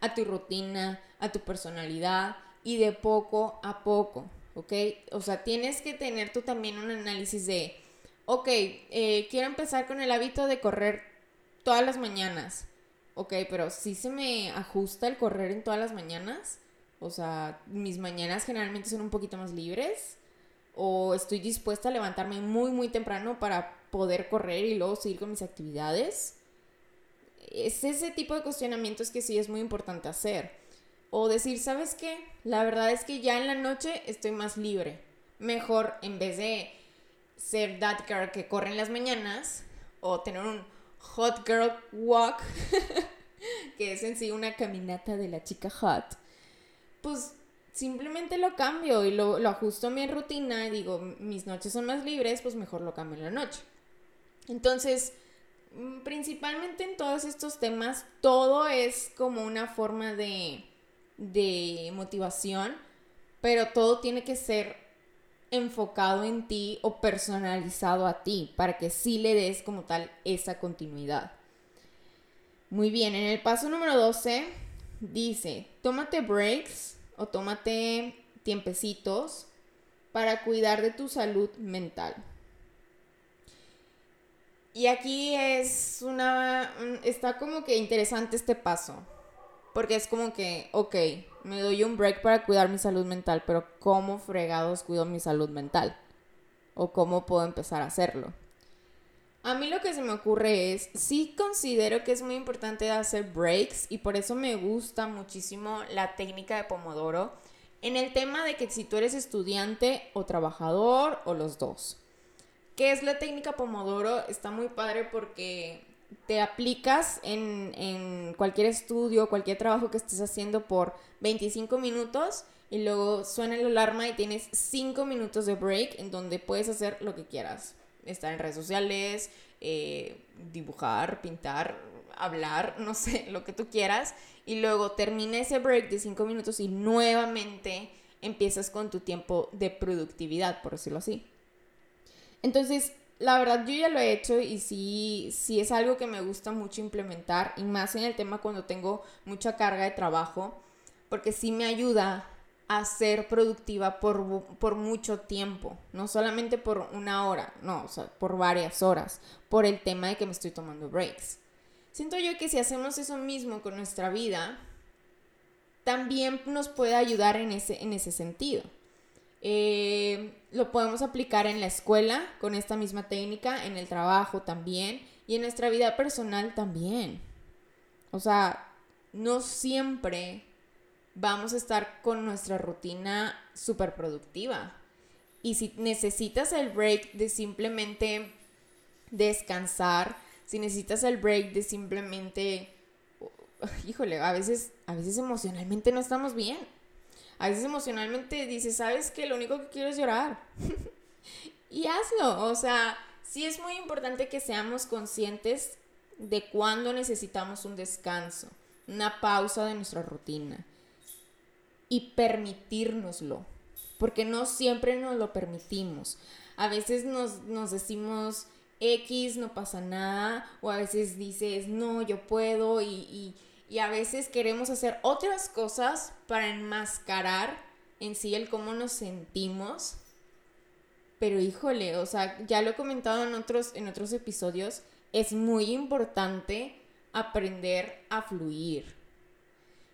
a tu rutina, a tu personalidad y de poco a poco, ¿ok? O sea, tienes que tener tú también un análisis de, ok, eh, quiero empezar con el hábito de correr todas las mañanas ok, pero sí se me ajusta el correr en todas las mañanas. O sea, mis mañanas generalmente son un poquito más libres. O estoy dispuesta a levantarme muy, muy temprano para poder correr y luego seguir con mis actividades. Es ese tipo de cuestionamientos que sí es muy importante hacer. O decir, ¿sabes qué? La verdad es que ya en la noche estoy más libre. Mejor en vez de ser that girl que corre en las mañanas o tener un Hot Girl Walk, [LAUGHS] que es en sí una caminata de la chica hot, pues simplemente lo cambio y lo, ajusto a mi rutina digo, mis noches son más libres, pues mejor lo cambio en la noche. Entonces, mm, principalmente en todos estos temas, todo es como una forma de, de motivación, pero todo tiene que ser enfocado en ti o personalizado a ti para que sí le des como tal esa continuidad. Muy bien, en el paso número 12 dice, tómate breaks o tómate tiempecitos para cuidar de tu salud mental. Y aquí es una, está como que interesante este paso, porque es como que, ok, me doy un break para cuidar mi salud mental, pero ¿cómo fregados cuido mi salud mental? ¿O cómo puedo empezar a hacerlo? A mí lo que se me ocurre es, sí considero que es muy importante hacer breaks y por eso me gusta muchísimo la técnica de Pomodoro en el tema de que si tú eres estudiante o trabajador o los dos. ¿Qué es la técnica Pomodoro? Está muy padre porque te aplicas en, en cualquier estudio, cualquier trabajo que estés haciendo por 25 minutos y luego suena la alarma y tienes 5 minutos de break en donde puedes hacer lo que quieras estar en redes sociales, eh, dibujar, pintar, hablar, [LAUGHS] no sé, lo que tú quieras. Y luego termina ese break de cinco minutos y nuevamente empiezas con tu tiempo de productividad, por decirlo así. Entonces, la verdad yo ya lo he hecho y sí, sí es algo que me gusta mucho implementar y más en el tema cuando tengo mucha carga de trabajo, porque sí me ayuda a ser productiva por, por, mucho tiempo, no solamente por una hora, no, o sea, por varias horas, por el tema de que me estoy tomando breaks. Siento yo que si hacemos eso mismo con nuestra vida, también nos puede ayudar en ese, en ese sentido. Eh, lo podemos aplicar en la escuela con esta misma técnica, en el trabajo también y en nuestra vida personal también. O sea, no siempre vamos a estar con nuestra rutina súper productiva. Y si necesitas el break de simplemente descansar, si necesitas el break de simplemente, híjole, a veces, a veces emocionalmente no estamos bien. A veces emocionalmente dices, ¿sabes qué? Lo único que quiero es llorar. [LAUGHS] y hazlo. O sea, sí es muy importante que seamos conscientes de cuándo necesitamos un descanso, una pausa de nuestra rutina y permitírnoslo, porque no siempre nos lo permitimos. A veces nos, decimos X, no pasa nada, o a veces dices, no, yo puedo, y, y a veces queremos hacer otras cosas para enmascarar en sí el cómo nos sentimos. Pero híjole, o sea, ya lo he comentado en otros, en otros episodios, es muy importante aprender a fluir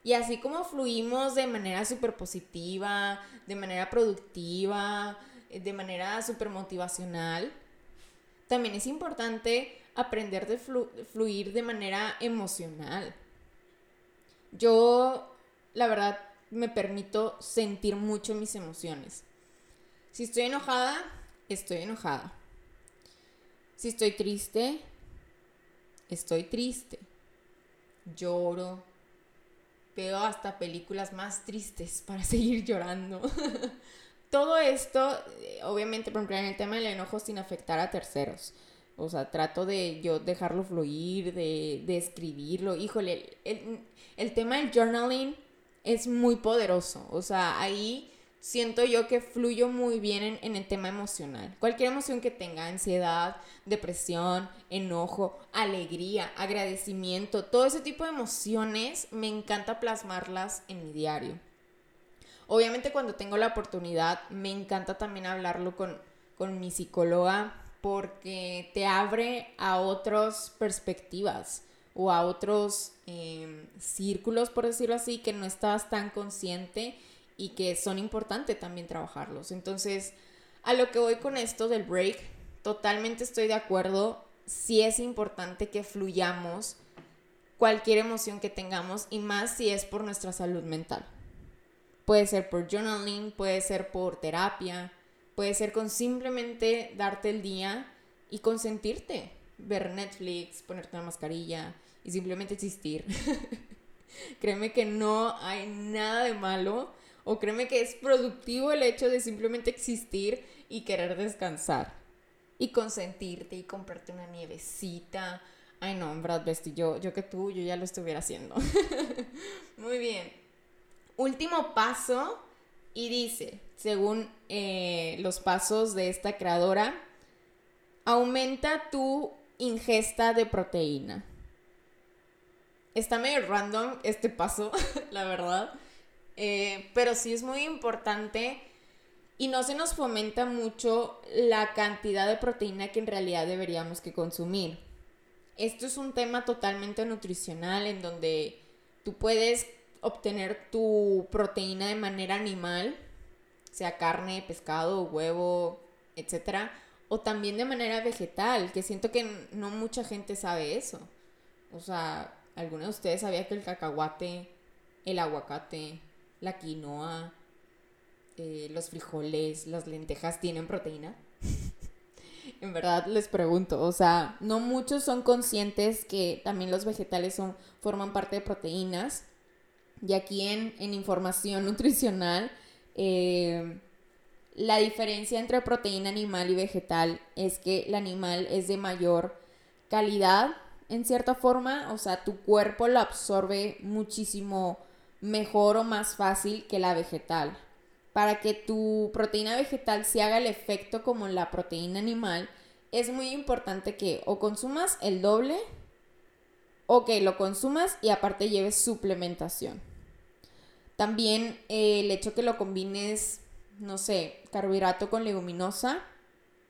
y así como fluimos de manera súper positiva, de manera productiva, de manera súper motivacional, también es importante aprender de fluir de manera emocional. Yo, la verdad, me permito sentir mucho mis emociones. Si estoy enojada, estoy enojada. Si estoy triste, estoy triste. Lloro, veo hasta películas más tristes para [LAUGHS] seguir llorando. Todo esto, eh, obviamente, por ejemplo, en el tema del enojo sin afectar a terceros. O sea, trato de yo dejarlo fluir, de, de escribirlo. Híjole, el, el tema del journaling es muy poderoso. O sea, ahí siento yo que fluyo muy bien en, el tema emocional. Cualquier emoción que tenga, ansiedad, depresión, enojo, alegría, agradecimiento, todo ese tipo de emociones me encanta plasmarlas en mi diario. Obviamente cuando tengo la oportunidad me encanta también hablarlo con, mi psicóloga porque te abre a otras perspectivas o a otros em, círculos, por decirlo así, que no estabas tan consciente y que son importantes también trabajarlos. Entonces, a lo que voy con esto del break, totalmente estoy de acuerdo. Sí es importante que fluyamos cualquier emoción que tengamos y más si es por nuestra salud mental. Puede ser por journaling, puede ser por terapia, puede ser con simplemente darte el día y consentirte, ver Netflix, ponerte una mascarilla y simplemente existir. [LAUGHS] Créeme que no hay nada de malo o créeme que es productivo el hecho de simplemente existir y querer descansar. Y consentirte y comprarte una nievecita. Ay no, Brad Bestie, yo, yo que tú, yo ya lo estuviera haciendo. [LAUGHS] Muy bien. Último paso. Y dice, según eh, los pasos de esta creadora, aumenta tu ingesta de proteína. Está medio random este paso, [LAUGHS] la verdad. Eh, pero sí es muy importante y no se nos fomenta mucho la cantidad de proteína que en realidad deberíamos que consumir. Esto es un tema totalmente nutricional en donde tú puedes obtener tu proteína de manera animal, sea carne, pescado, huevo, etc. o también de manera vegetal, que siento que no mucha gente sabe eso. O sea, ¿alguno de ustedes sabía que el cacahuate, el aguacate, la quinoa, eh, los frijoles, las lentejas tienen proteína? [LAUGHS] en verdad les pregunto, o sea, no muchos son conscientes que también los vegetales son, forman parte de proteínas. Y aquí en, información [LAUGHS] nutricional, eh, la diferencia entre proteína animal y vegetal es que el animal es de mayor calidad, en cierta forma, o sea, tu cuerpo lo absorbe muchísimo mejor o más fácil que la vegetal para que tu proteína vegetal se haga el efecto como la proteína animal, es muy importante que o consumas el doble o que lo consumas y aparte lleves suplementación. También eh, el hecho que lo combines, no sé, carbohidrato con leguminosa,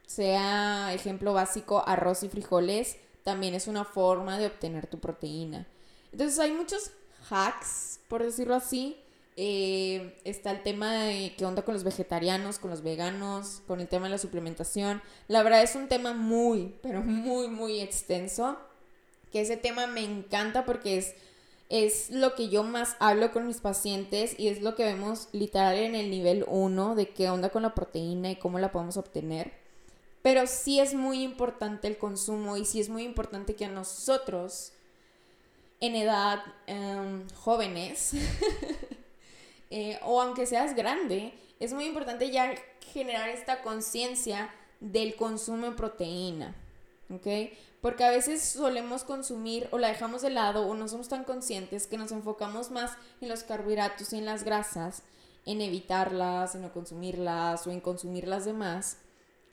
sea ejemplo básico arroz y frijoles, también es una forma de obtener tu proteína. Entonces hay muchos hacks, por decirlo así, eh, está el tema de qué onda con los vegetarianos, con los veganos, con el tema de la suplementación. La verdad es un tema muy, pero muy, muy extenso. Que ese tema me encanta porque es, es lo que yo más hablo con mis pacientes y es lo que vemos literal en el nivel 1 de qué onda con la proteína y cómo la podemos obtener. Pero sí es muy importante el consumo y sí es muy importante que a nosotros, en edad em, jóvenes, [LAUGHS] Eh, o aunque seas grande, es muy importante ya generar esta conciencia del consumo de proteína, ¿ok? Porque a veces solemos consumir o la dejamos de lado o no somos tan conscientes que nos enfocamos más en los carbohidratos y en las grasas, en evitarlas, en no consumirlas o en consumir las demás,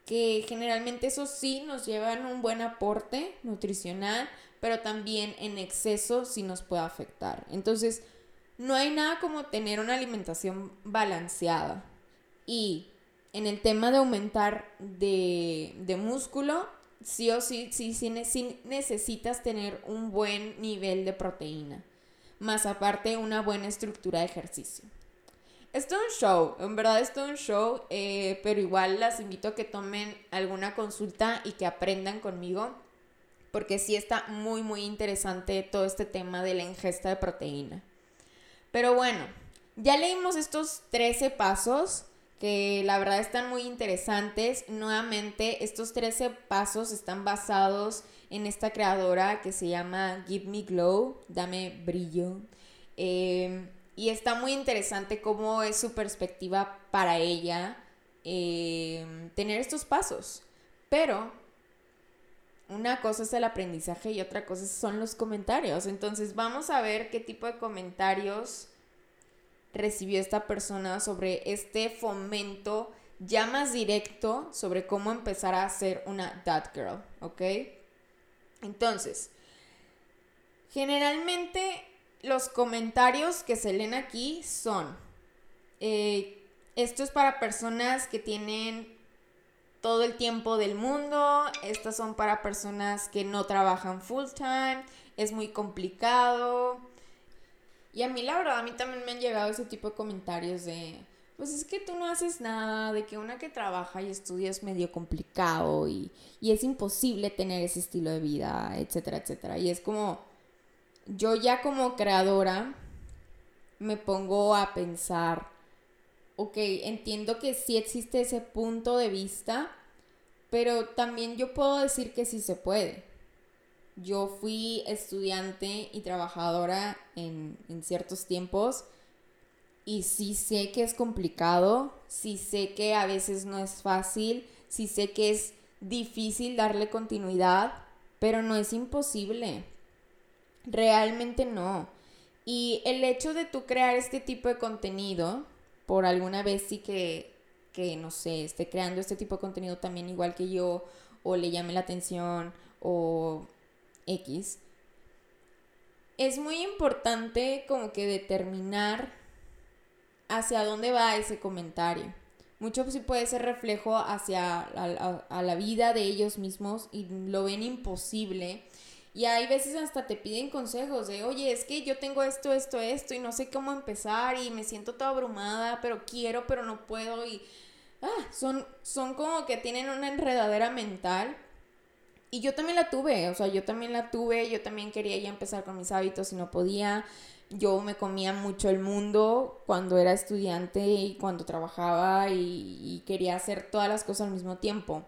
que generalmente eso sí nos llevan un buen aporte nutricional, pero también en exceso sí nos puede afectar. Entonces, no hay nada como tener una alimentación balanceada. Y en el tema de aumentar de, músculo, sí o sí, sí, sí, necesitas tener un buen nivel de proteína. Más aparte, una buena estructura de ejercicio. Es todo un show, en verdad es todo un show, eh, pero igual las invito a que tomen alguna consulta y que aprendan conmigo, porque sí está muy, muy interesante todo este tema de la ingesta de proteína. Pero bueno, ya leímos estos 13 pasos que la verdad están muy interesantes. Nuevamente, estos 13 pasos están basados en esta creadora que se llama Give Me Glow, dame brillo. Em, y está muy interesante cómo es su perspectiva para ella em, tener estos pasos. Pero una cosa es el aprendizaje y otra cosa son los comentarios. Entonces vamos a ver qué tipo de comentarios recibió esta persona sobre este fomento ya más directo sobre cómo empezar a ser una dad girl, ¿ok? Entonces, generalmente los comentarios que se leen aquí son, eh, esto es para personas que tienen todo el tiempo del mundo, estas son para personas que no trabajan full time, es muy complicado. Y a mí la verdad, a mí también me han llegado ese tipo de comentarios de, pues es que tú no haces nada, de que una que trabaja y estudia es medio complicado y, y es imposible tener ese estilo de vida, etcétera, etcétera. Y es como, yo ya como creadora me pongo a pensar, ok, entiendo que sí existe ese punto de vista, pero también yo puedo decir que sí se puede. Yo fui estudiante y trabajadora en, ciertos tiempos y sí sé que es complicado, sí sé que a veces no es fácil, sí sé que es difícil darle continuidad, pero no es imposible. Realmente no. Y el hecho de tú crear este tipo de contenido por alguna vez sí que, que, no sé, esté creando este tipo de contenido también igual que yo, o le llame la atención, o X, es muy importante como que determinar hacia dónde va ese comentario. Mucho sí puede ser reflejo hacia a la vida de ellos mismos y lo ven imposible y hay veces hasta te piden consejos de, oye, es que yo tengo esto, esto, esto y no sé cómo empezar y me siento toda abrumada, pero quiero, pero no puedo y ah, son, son como que tienen una enredadera mental. Y yo también la tuve, o sea, yo también la tuve, yo también quería ya empezar con mis hábitos y no podía. Yo me comía mucho el mundo cuando era estudiante y cuando trabajaba y, quería hacer todas las cosas al mismo tiempo.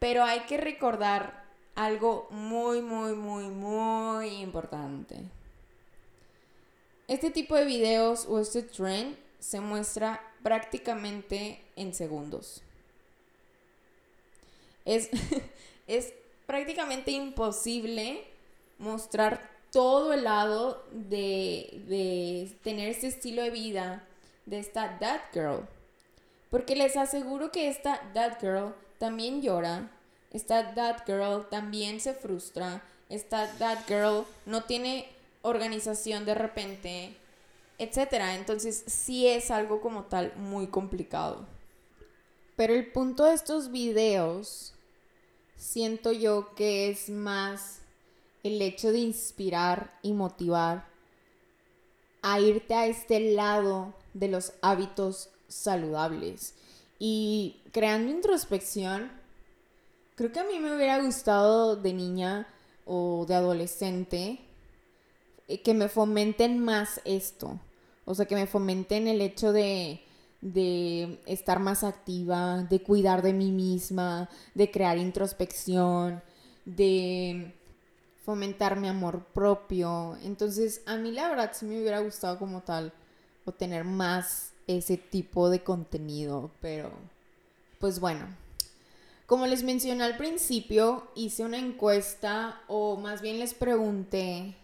Pero hay que recordar algo muy, muy, muy, muy importante. Este tipo de videos o este trend se muestra prácticamente en segundos. Es, [LAUGHS] es prácticamente imposible mostrar todo el lado de, de tener este estilo de vida de esta That Girl. Porque les aseguro que esta That Girl también llora, esta That Girl también se frustra, esta That Girl no tiene organización de repente, etcétera. Entonces sí es algo como tal muy complicado. Pero el punto de estos videos siento yo que es más el hecho de inspirar y motivar a irte a este lado de los hábitos saludables. Y creando introspección, creo que a mí me hubiera gustado de niña o de adolescente eh, que me fomenten más esto. O sea, que me fomenten el hecho de, de estar más activa, de cuidar de mí misma, de crear introspección, de fomentar mi amor propio. Entonces, a mí la verdad sí me hubiera gustado como tal o tener más ese tipo de contenido, pero pues bueno. Como les mencioné al principio, hice una encuesta o más bien les pregunté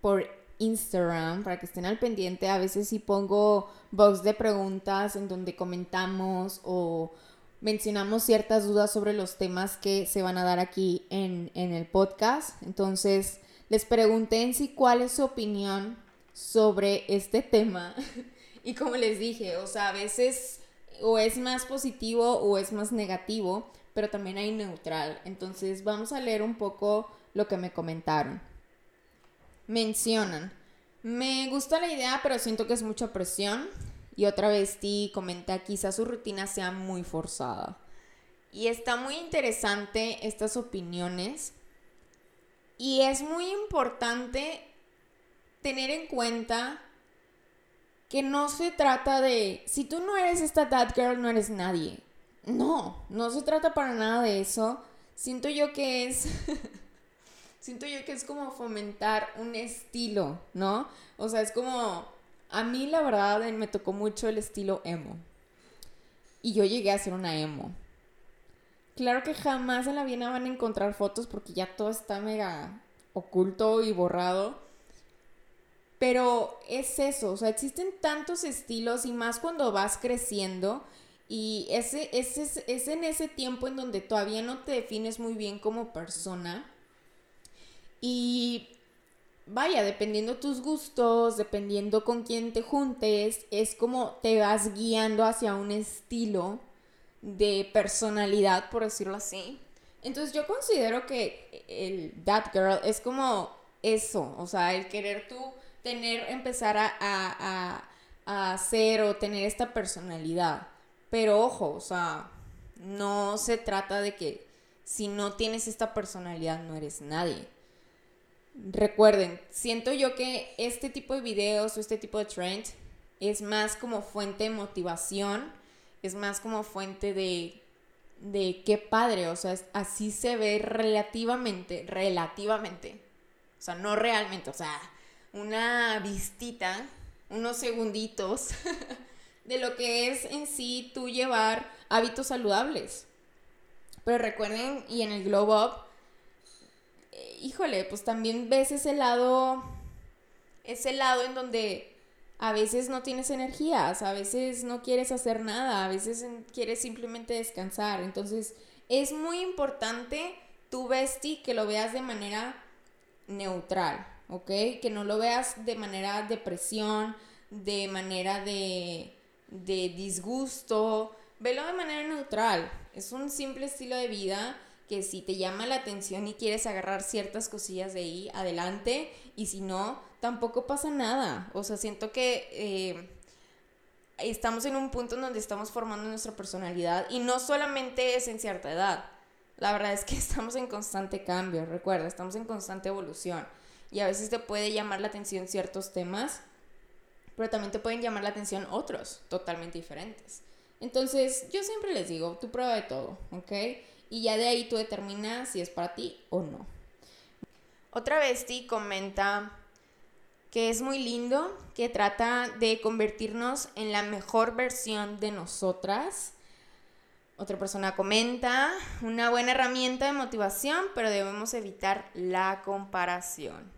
por Instagram para que estén al pendiente. A veces sí pongo box de preguntas en donde comentamos o mencionamos ciertas dudas sobre los temas que se van a dar aquí en, en el podcast. Entonces, les pregunté en sí cuál es su opinión sobre este tema. [LAUGHS] y como les dije, o sea, a veces o es más positivo o es más negativo, pero también hay neutral. Entonces, vamos a leer un poco lo que me comentaron mencionan, me gusta la idea, pero siento que es mucha presión. Y otra vez Ti comenta, quizás su rutina sea muy forzada. Y está muy interesante estas opiniones. Y es muy importante tener en cuenta que no se trata de, si tú no eres esta that girl, no eres nadie. No, no se trata para nada de eso. Siento yo que es [LAUGHS] siento yo que es como fomentar un estilo, ¿no? O sea, es como, a mí la verdad me tocó mucho el estilo emo. Y yo llegué a ser una emo. Claro que jamás en la vida van a encontrar fotos porque ya todo está mega oculto y borrado. Pero es eso, o sea, existen tantos estilos y más cuando vas creciendo y ese, es en ese tiempo en donde todavía no te defines muy bien como persona y vaya, dependiendo tus gustos, dependiendo con quién te juntes, es como te vas guiando hacia un estilo de personalidad, por decirlo así. Entonces yo considero que el That Girl es como eso, o sea, el querer tú tener, empezar a, a, a hacer o tener esta personalidad. Pero ojo, o sea, no se trata de que si no tienes esta personalidad no eres nadie recuerden, siento yo que este tipo de videos o este tipo de trend es más como fuente de motivación, es más como fuente de, de qué padre, o sea, así se ve relativamente, relativamente, o sea, no realmente, o sea, una vistita, unos segunditos [LAUGHS] de lo que es en sí tú llevar hábitos saludables. Pero recuerden, y en el Glow Up, híjole, pues también ves ese lado, ese lado en donde a veces no tienes energías, a veces no quieres hacer nada, a veces quieres simplemente descansar. Entonces, es muy importante tu bestie que lo veas de manera neutral, ¿ok? Que no lo veas de manera de presión, de manera de, de disgusto. Velo de manera neutral. Es un simple estilo de vida que si te llama la atención y quieres agarrar ciertas cosillas de ahí, adelante, y si no, tampoco pasa nada. O sea, siento que eh, estamos en un punto en donde estamos formando nuestra personalidad y no solamente es en cierta edad. La verdad es que [LAUGHS] estamos en constante cambio, recuerda, estamos en constante evolución y a veces te puede llamar la atención ciertos temas, pero también te pueden llamar la atención otros totalmente diferentes. Entonces, yo siempre les digo, tú prueba de todo, ¿ok? Y ya de ahí tú determinas si es para ti o no. Otra bestie comenta que es muy lindo, que trata de convertirnos en la mejor versión de nosotras. Otra persona comenta, una buena herramienta de motivación, pero debemos evitar la comparación.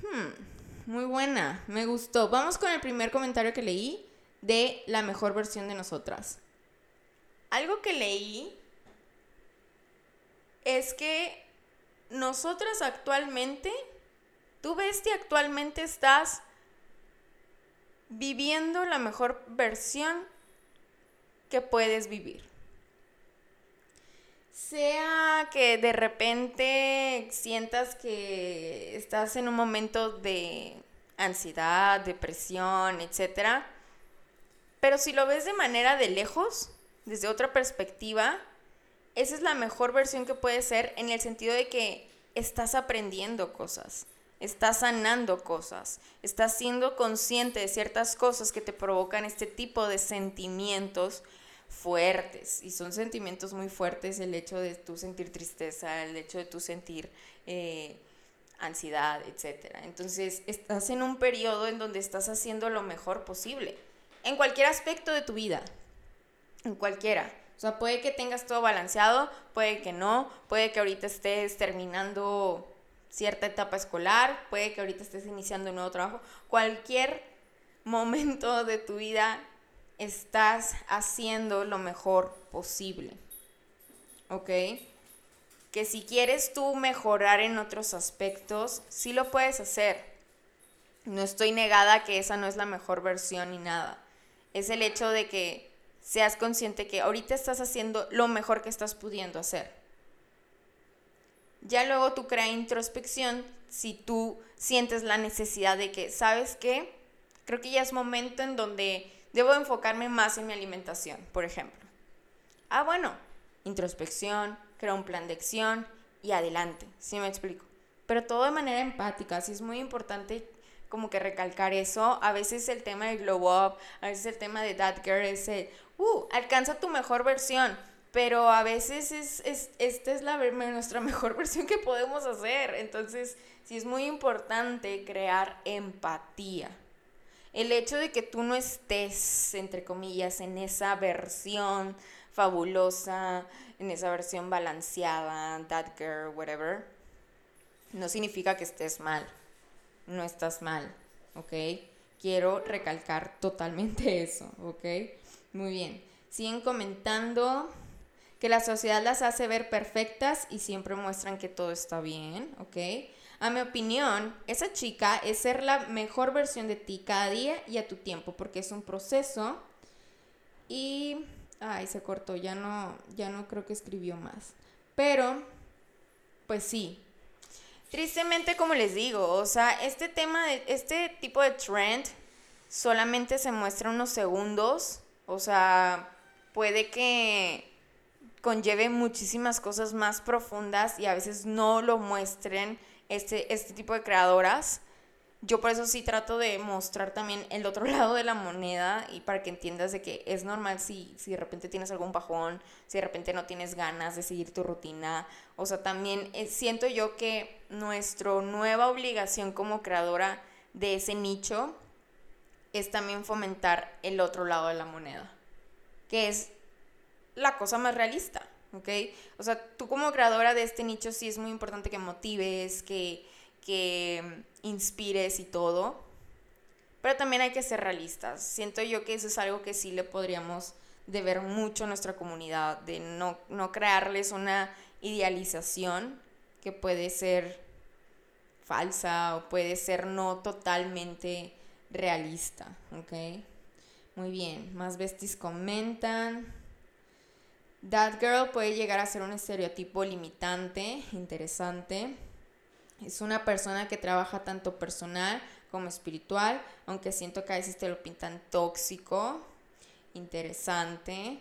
Hmm, muy buena, me gustó. Vamos con el primer comentario que leí de la mejor versión de nosotras. Algo que leí es que nosotras actualmente, tú bestia actualmente estás viviendo la mejor versión que puedes vivir. Sea que de repente sientas que estás en un momento de ansiedad, depresión, etc. Pero si lo ves de manera de lejos, desde otra perspectiva, esa es la mejor versión que puede ser en el sentido de que estás aprendiendo cosas, estás sanando cosas, estás siendo consciente de ciertas cosas que te provocan este tipo de sentimientos fuertes. Y son sentimientos muy fuertes el hecho de tú sentir tristeza, el hecho de tú sentir eh, ansiedad, etc. Entonces estás en un periodo en donde estás haciendo lo mejor posible, en cualquier aspecto de tu vida, en cualquiera sea, puede que tengas todo balanceado, puede que no, puede que ahorita estés terminando cierta etapa escolar, puede que ahorita estés iniciando un nuevo trabajo. Cualquier momento de tu vida estás haciendo lo mejor posible. ¿Ok? Que si quieres tú mejorar en otros aspectos, sí lo puedes hacer. No estoy negada que esa no es la mejor versión ni nada. Es el hecho de que seas consciente que ahorita estás haciendo lo mejor que estás pudiendo hacer. Ya luego tú crea introspección si tú sientes la necesidad de que, ¿sabes qué? Creo que ya es momento en donde debo enfocarme más en mi alimentación, por ejemplo. Ah, bueno, introspección, crea un plan de acción y adelante, ¿sí me explico? Pero todo de manera empática, sí es muy importante como que recalcar eso. A veces el tema del glow up, a veces el tema de that girl es el, uh, alcanza tu mejor versión. Pero a veces es, es, esta es la, nuestra [LAUGHS] mejor versión que podemos hacer. Entonces, sí es muy importante crear empatía. El hecho de que tú no estés, entre comillas, en esa versión fabulosa, en esa versión balanceada, that girl, whatever, no significa que estés mal no estás mal, ¿ok? Quiero recalcar totalmente [LAUGHS] eso, ¿ok? Muy bien. Siguen comentando que la sociedad las hace ver perfectas y siempre muestran que todo está bien, ¿ok? A mi opinión, esa chica es ser la mejor versión de ti cada día y a tu tiempo, porque es un proceso. Y, ay, se cortó, ya no, ya no creo que escribió más. Pero, pues sí, Tristemente, como les digo, o sea, este tema, de, este tipo de trend solamente se muestra unos segundos, o sea, puede que conlleve muchísimas cosas más profundas y a veces no lo muestren este, este tipo de creadoras yo por eso sí trato de mostrar también el otro [LAUGHS] lado de la moneda y para que entiendas de que es normal si, si de repente tienes algún bajón, si de repente no tienes ganas de seguir tu rutina. O sea, también eh, siento yo que nuestra nueva obligación como creadora de ese nicho es también fomentar el otro lado de la moneda, que es la cosa más realista, ¿ok? O sea, tú como creadora de este nicho sí es muy importante que motives, que que inspires y todo. Pero también hay que ser realistas. Siento yo que eso es algo que sí le podríamos deber mucho a nuestra comunidad, de no, no crearles una idealización que puede ser falsa o puede ser no totalmente realista, ¿ok? Muy bien, más besties comentan. That girl puede llegar a ser un estereotipo limitante, interesante. Es una persona que trabaja tanto personal como espiritual, aunque siento que a veces te lo pintan tóxico, interesante.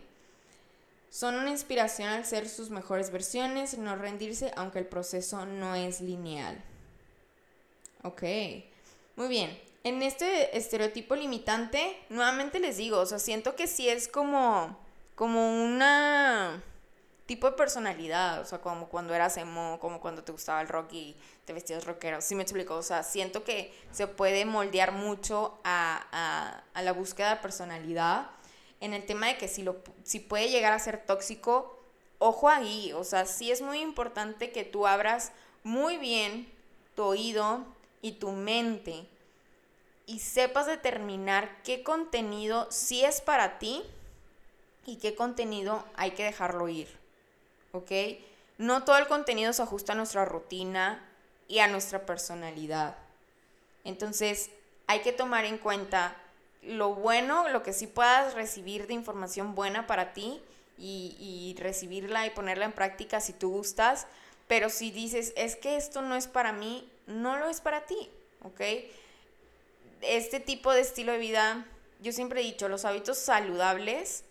Son una inspiración al ser sus mejores versiones, no rendirse, aunque el proceso no es lineal. Ok, muy bien. En este estereotipo limitante, nuevamente les digo, o sea, siento que sí es como, como una tipo de personalidad, o sea, como cuando eras emo, como cuando te gustaba el rock y te vestías rockero, sí me explico, o sea, siento que se puede moldear mucho a, la búsqueda de personalidad en el tema de que si, lo, si puede llegar a ser tóxico, ojo ahí, o sea, sí es muy importante que tú abras muy bien tu oído y tu mente y sepas determinar qué contenido sí es para ti y qué contenido hay que dejarlo ir. ¿Ok? No todo el contenido se ajusta a nuestra rutina y a nuestra personalidad. Entonces, hay que tomar en cuenta lo bueno, lo que sí puedas recibir de información buena para ti y, recibirla y ponerla en práctica si tú gustas. Pero si dices, es que esto no es para mí, no lo es para ti, ¿ok? Este tipo de estilo de vida, yo siempre he dicho, los hábitos saludables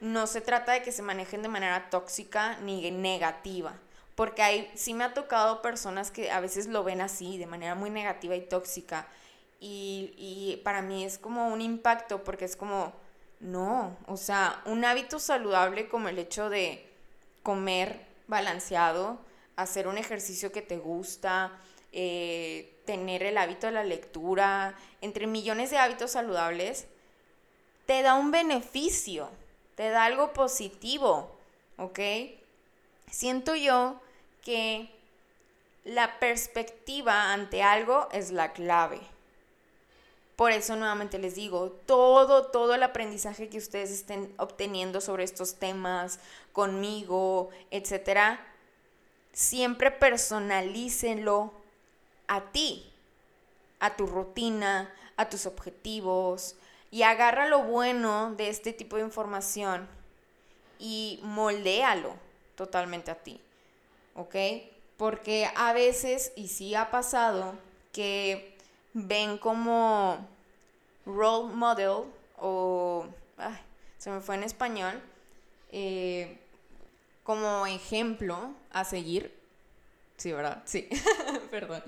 no se trata de que se manejen de manera tóxica ni negativa. Porque hay, sí me ha tocado personas que a veces lo ven así, de manera muy negativa y tóxica. Y, y para mí es como un impacto, porque es como, no, o sea, un hábito saludable como el hecho de comer balanceado, hacer un ejercicio que te gusta, eh, tener el hábito de la lectura, entre millones de hábitos saludables, te da un beneficio te da algo positivo, ¿ok? Siento yo que la perspectiva ante algo es la clave. Por eso nuevamente les digo, todo, todo el aprendizaje que ustedes estén obteniendo sobre estos temas, conmigo, etcétera, siempre personalícenlo a ti, a tu rutina, a tus objetivos, y agarra lo bueno de este tipo de información y moldéalo totalmente a ti, ¿ok? Porque a veces, y sí ha pasado, que ven como role model o, se me fue en español, eh, como ejemplo a seguir. Sí, ¿verdad? Sí, [LAUGHS] perdón.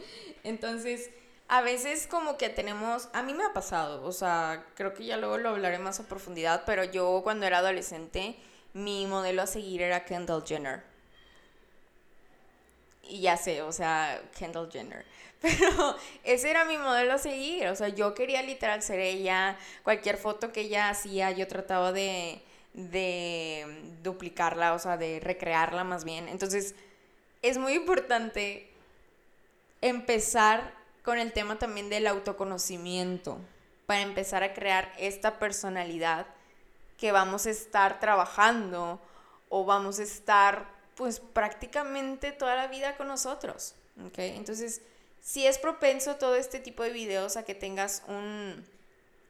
Entonces, a veces como que tenemos, a mí me ha pasado, o sea, creo que ya luego lo hablaré más a profundidad, pero yo cuando era adolescente, mi modelo a seguir era Kendall Jenner. Y ya sé, o sea, Kendall Jenner. [LAUGHS] Pero ese era mi modelo a seguir, o sea, yo quería literal ser ella, cualquier foto que ella hacía, yo trataba de, de duplicarla, o sea, de recrearla más bien. Entonces, es muy importante empezar con el tema también del autoconocimiento, para empezar a crear esta personalidad que vamos a estar trabajando o vamos a estar pues prácticamente toda la vida con nosotros. ¿okay? Entonces, si es propenso todo este tipo de videos a que tengas un,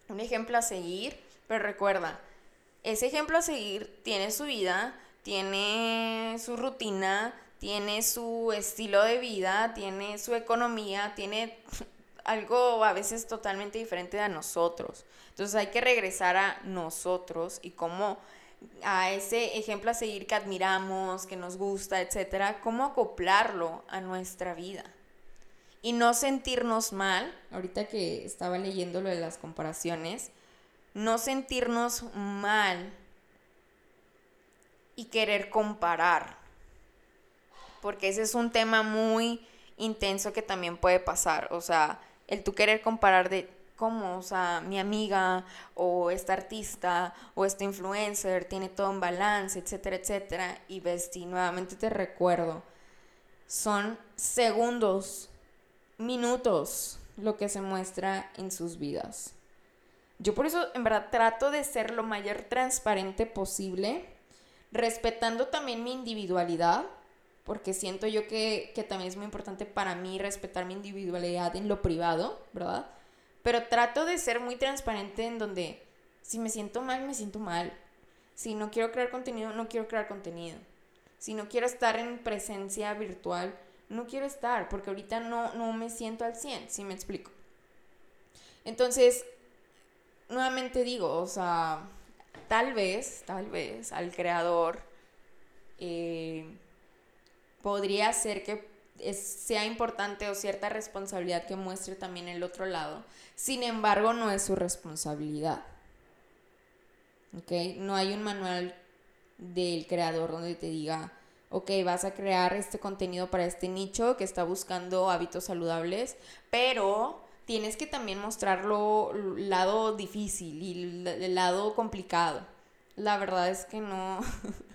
un ejemplo a seguir, pero recuerda, ese ejemplo a seguir tiene su vida, tiene su rutina, tiene su estilo de vida, tiene su economía, tiene [LAUGHS] algo a veces totalmente diferente a nosotros. Entonces hay que regresar a nosotros y cómo a ese ejemplo a seguir que admiramos, que nos gusta, etcétera, cómo acoplarlo a nuestra vida. Y no sentirnos mal, ahorita que estaba leyendo lo de las comparaciones, no sentirnos mal y querer comparar porque ese es un tema muy intenso que también puede pasar, o sea, el tú querer comparar de cómo, o sea, mi amiga o esta artista o este influencer tiene todo en balance, etcétera, etcétera, y y nuevamente te recuerdo, son segundos, minutos lo que se muestra en sus vidas. Yo por eso en verdad trato de ser lo mayor transparente posible, respetando también mi individualidad, porque siento yo que, también es muy importante para mí respetar mi individualidad en lo privado, ¿verdad? Pero trato de ser muy transparente en donde si me siento mal, me siento mal. Si no quiero crear contenido, no quiero crear contenido. Si no quiero estar en presencia virtual, no quiero estar, porque ahorita no, no me siento al 100, si me explico. Entonces, nuevamente digo, o sea, tal vez, tal vez al creador eh, podría ser que sea importante o cierta responsabilidad que muestre también el otro lado. Sin embargo, no es su responsabilidad. ¿Ok? No hay un manual del creador donde te diga, ok, vas a crear este contenido para este nicho que está buscando hábitos saludables, pero tienes que también mostrarlo el lado difícil y el lado complicado. La verdad es que no, [LAUGHS]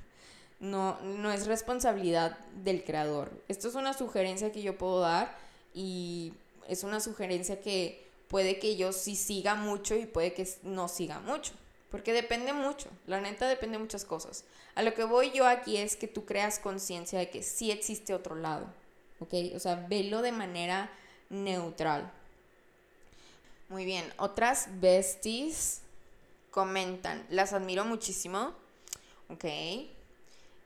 no, no es responsabilidad del creador. Esto es una sugerencia que yo puedo dar y es una sugerencia que puede que yo sí siga mucho y puede que no siga mucho. Porque depende mucho, la neta depende de muchas cosas. A lo que voy yo aquí es que tú creas conciencia de que sí existe otro lado, ¿ok? O sea, velo de manera neutral. Muy bien, otras besties comentan, las admiro muchísimo, ¿ok?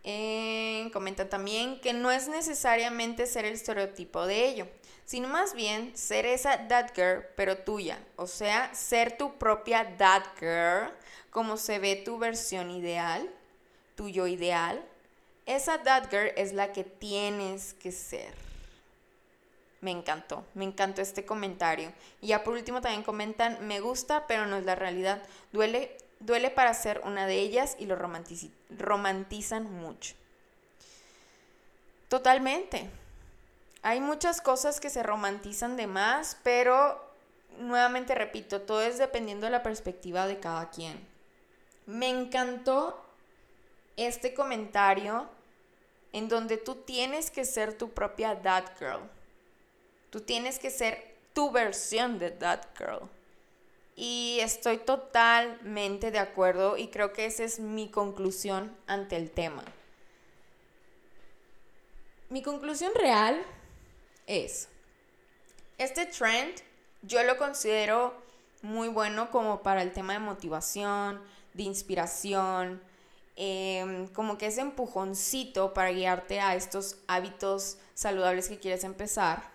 Eh, comentan también que no es necesariamente ser el estereotipo de ello, sino más bien ser esa that girl, pero tuya. O sea, ser tu propia that girl, como se ve tu versión ideal, tuyo ideal. Esa that girl es la que tienes que ser. Me encantó, me encantó este comentario. Y ya por último también comentan, me gusta, pero no es la realidad. Duele, duele para ser una de ellas y lo romantizan mucho. Totalmente. Hay muchas cosas que se romantizan de más, pero nuevamente repito, todo es dependiendo de la perspectiva de cada quien. Me encantó este comentario en donde tú tienes que ser tu propia that girl. Tú tienes que ser tu versión de that girl. Y estoy totalmente de acuerdo y creo que esa es mi conclusión ante el tema. Mi conclusión real es, este trend yo lo considero muy bueno como para el tema de motivación, de inspiración, em, como que ese empujoncito para guiarte a estos hábitos saludables que quieres empezar.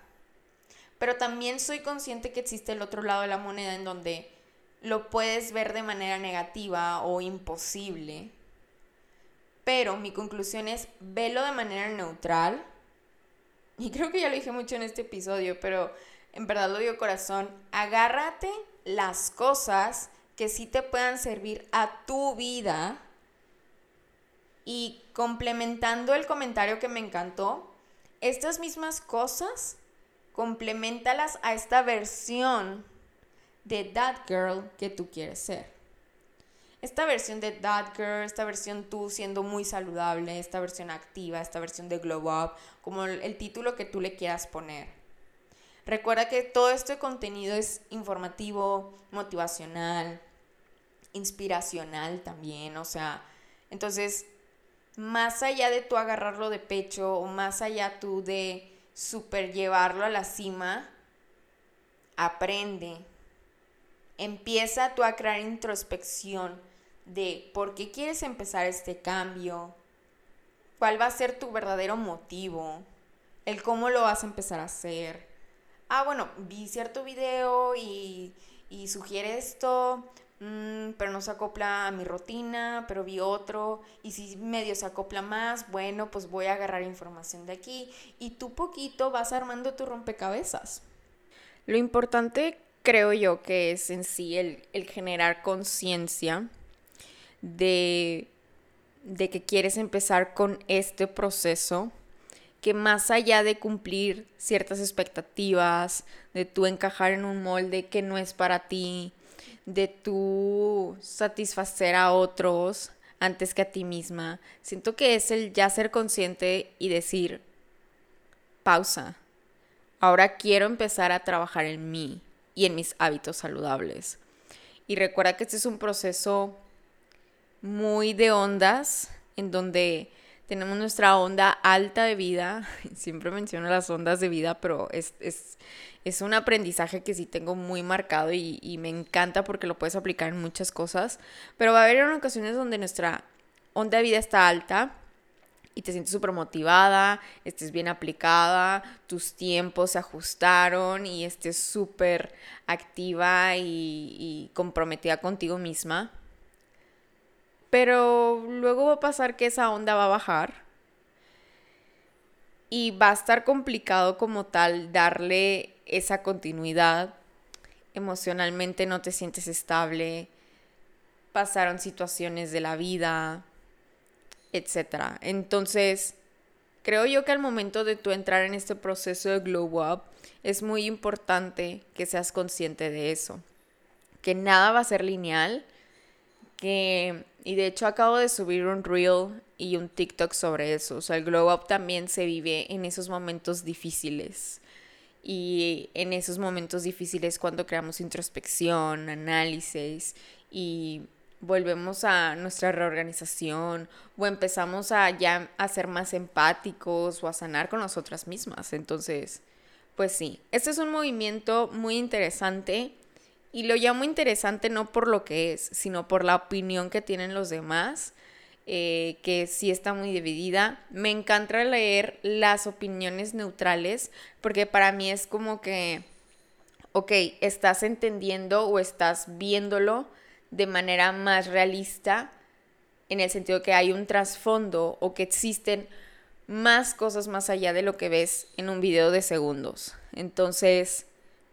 Pero también soy consciente que existe el otro lado de la moneda en donde lo puedes ver de manera negativa o imposible. Pero mi conclusión es, velo de manera neutral y creo que ya lo dije mucho en este episodio, pero en verdad lo digo corazón, agárrate las cosas que sí te puedan servir a tu vida y complementando el comentario que me encantó, estas mismas cosas, complementalas a esta versión de that girl que tú quieres ser esta versión de That Girl, esta versión tú siendo muy saludable, esta versión activa, esta versión de Glow Up, como el, título que tú le quieras poner. Recuerda que todo este contenido es informativo, motivacional, inspiracional también, o sea, entonces, más allá de tú agarrarlo de pecho o más allá tú de super llevarlo a la cima, aprende, empieza tú a crear introspección de por qué quieres empezar este cambio, cuál va a ser tu verdadero motivo, el cómo lo vas a empezar a hacer. Ah, bueno, vi cierto video y, y sugiere esto, mm, pero no se acopla a mi rutina, pero vi otro, y si medio se acopla más, bueno, pues voy a agarrar información de aquí, y tú poquito vas armando tu rompecabezas. Lo importante creo yo que es en sí el, el generar conciencia de, de que quieres empezar con este proceso, que más allá de cumplir ciertas expectativas, de tú encajar en un molde que no es para ti, de tú satisfacer a otros antes que a ti misma, siento que es el ya ser consciente y decir, pausa, ahora quiero empezar a trabajar en mí y en mis hábitos saludables. Y recuerda que este es un proceso muy de ondas, en donde tenemos nuestra onda alta de vida. [LAUGHS] Siempre menciono las ondas de vida, pero es, es, un aprendizaje que sí tengo muy marcado y, y, me encanta porque lo puedes aplicar en muchas cosas. Pero va a haber ocasiones donde nuestra onda de vida está alta y te sientes súper motivada, estés bien aplicada, tus tiempos se ajustaron y estés súper activa y, y, comprometida contigo misma. Pero luego va a pasar que esa onda va a bajar y va a estar complicado como tal darle esa continuidad. Emocionalmente no te sientes estable, pasaron situaciones de la vida, etc. Entonces, creo yo que al momento de tú entrar en este proceso de glow up, es muy importante que seas consciente de eso, que nada va a ser lineal, que, y de hecho acabo de subir un reel y un TikTok sobre eso, o sea, el glow up también se vive en esos momentos difíciles. Y en esos momentos difíciles cuando creamos introspección, análisis y volvemos a nuestra reorganización o empezamos a ya a ser más empáticos o a sanar con nosotras mismas. Entonces, pues sí, este es un movimiento muy interesante y lo llamo interesante no por lo que es, sino por la opinión que tienen los demás, eh, que sí está muy dividida. Me encanta leer las opiniones neutrales porque para mí es como que, ok, estás entendiendo o estás viéndolo de manera más realista, en el sentido que hay un trasfondo o que existen más cosas más allá de lo que ves en un video de segundos. Entonces,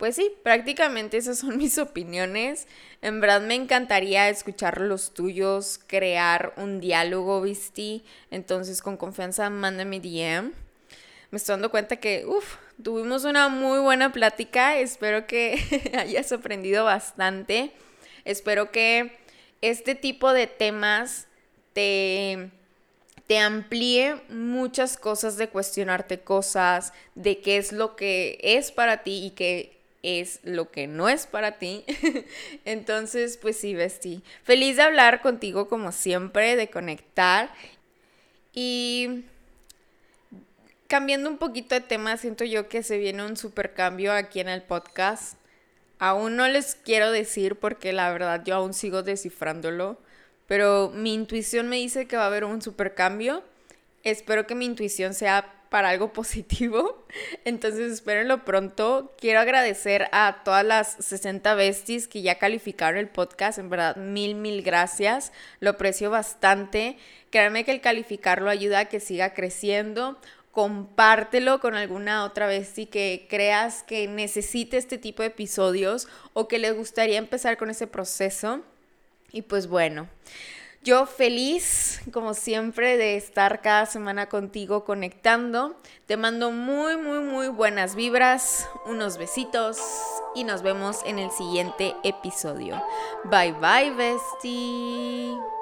pues sí, prácticamente esas son [LAUGHS] mis opiniones. En verdad me encantaría escuchar los tuyos, crear un diálogo, ¿viste? Entonces, con confianza, mándame DM. Me estoy dando cuenta que, uff, tuvimos una muy buena plática. Espero que [LAUGHS] hayas aprendido bastante. Espero que este tipo de temas te, te amplíe muchas cosas de cuestionarte cosas, de qué es lo que es para ti y qué es lo que no es para ti. [LAUGHS] Entonces, pues sí, Besti. Feliz de hablar contigo como siempre, de conectar. Y cambiando un poquito de tema, siento yo que se viene un super cambio aquí en el podcast. Aún no les quiero decir porque la verdad yo aún sigo descifrándolo, pero mi intuición me dice que va a haber un super cambio. Espero que mi intuición sea para algo [LAUGHS] positivo. Entonces espérenlo pronto. Quiero agradecer a todas las 60 besties que ya calificaron el podcast. En verdad, mil, mil gracias. Lo aprecio bastante. Créanme que el calificarlo ayuda a que siga creciendo compártelo con alguna otra vez y que creas que necesite este tipo de episodios o que le gustaría empezar con ese proceso. Y pues bueno, yo feliz, como siempre, de estar cada semana contigo conectando. Te mando muy, muy, muy buenas vibras, unos besitos y nos vemos en el siguiente episodio. Bye bye, bestie.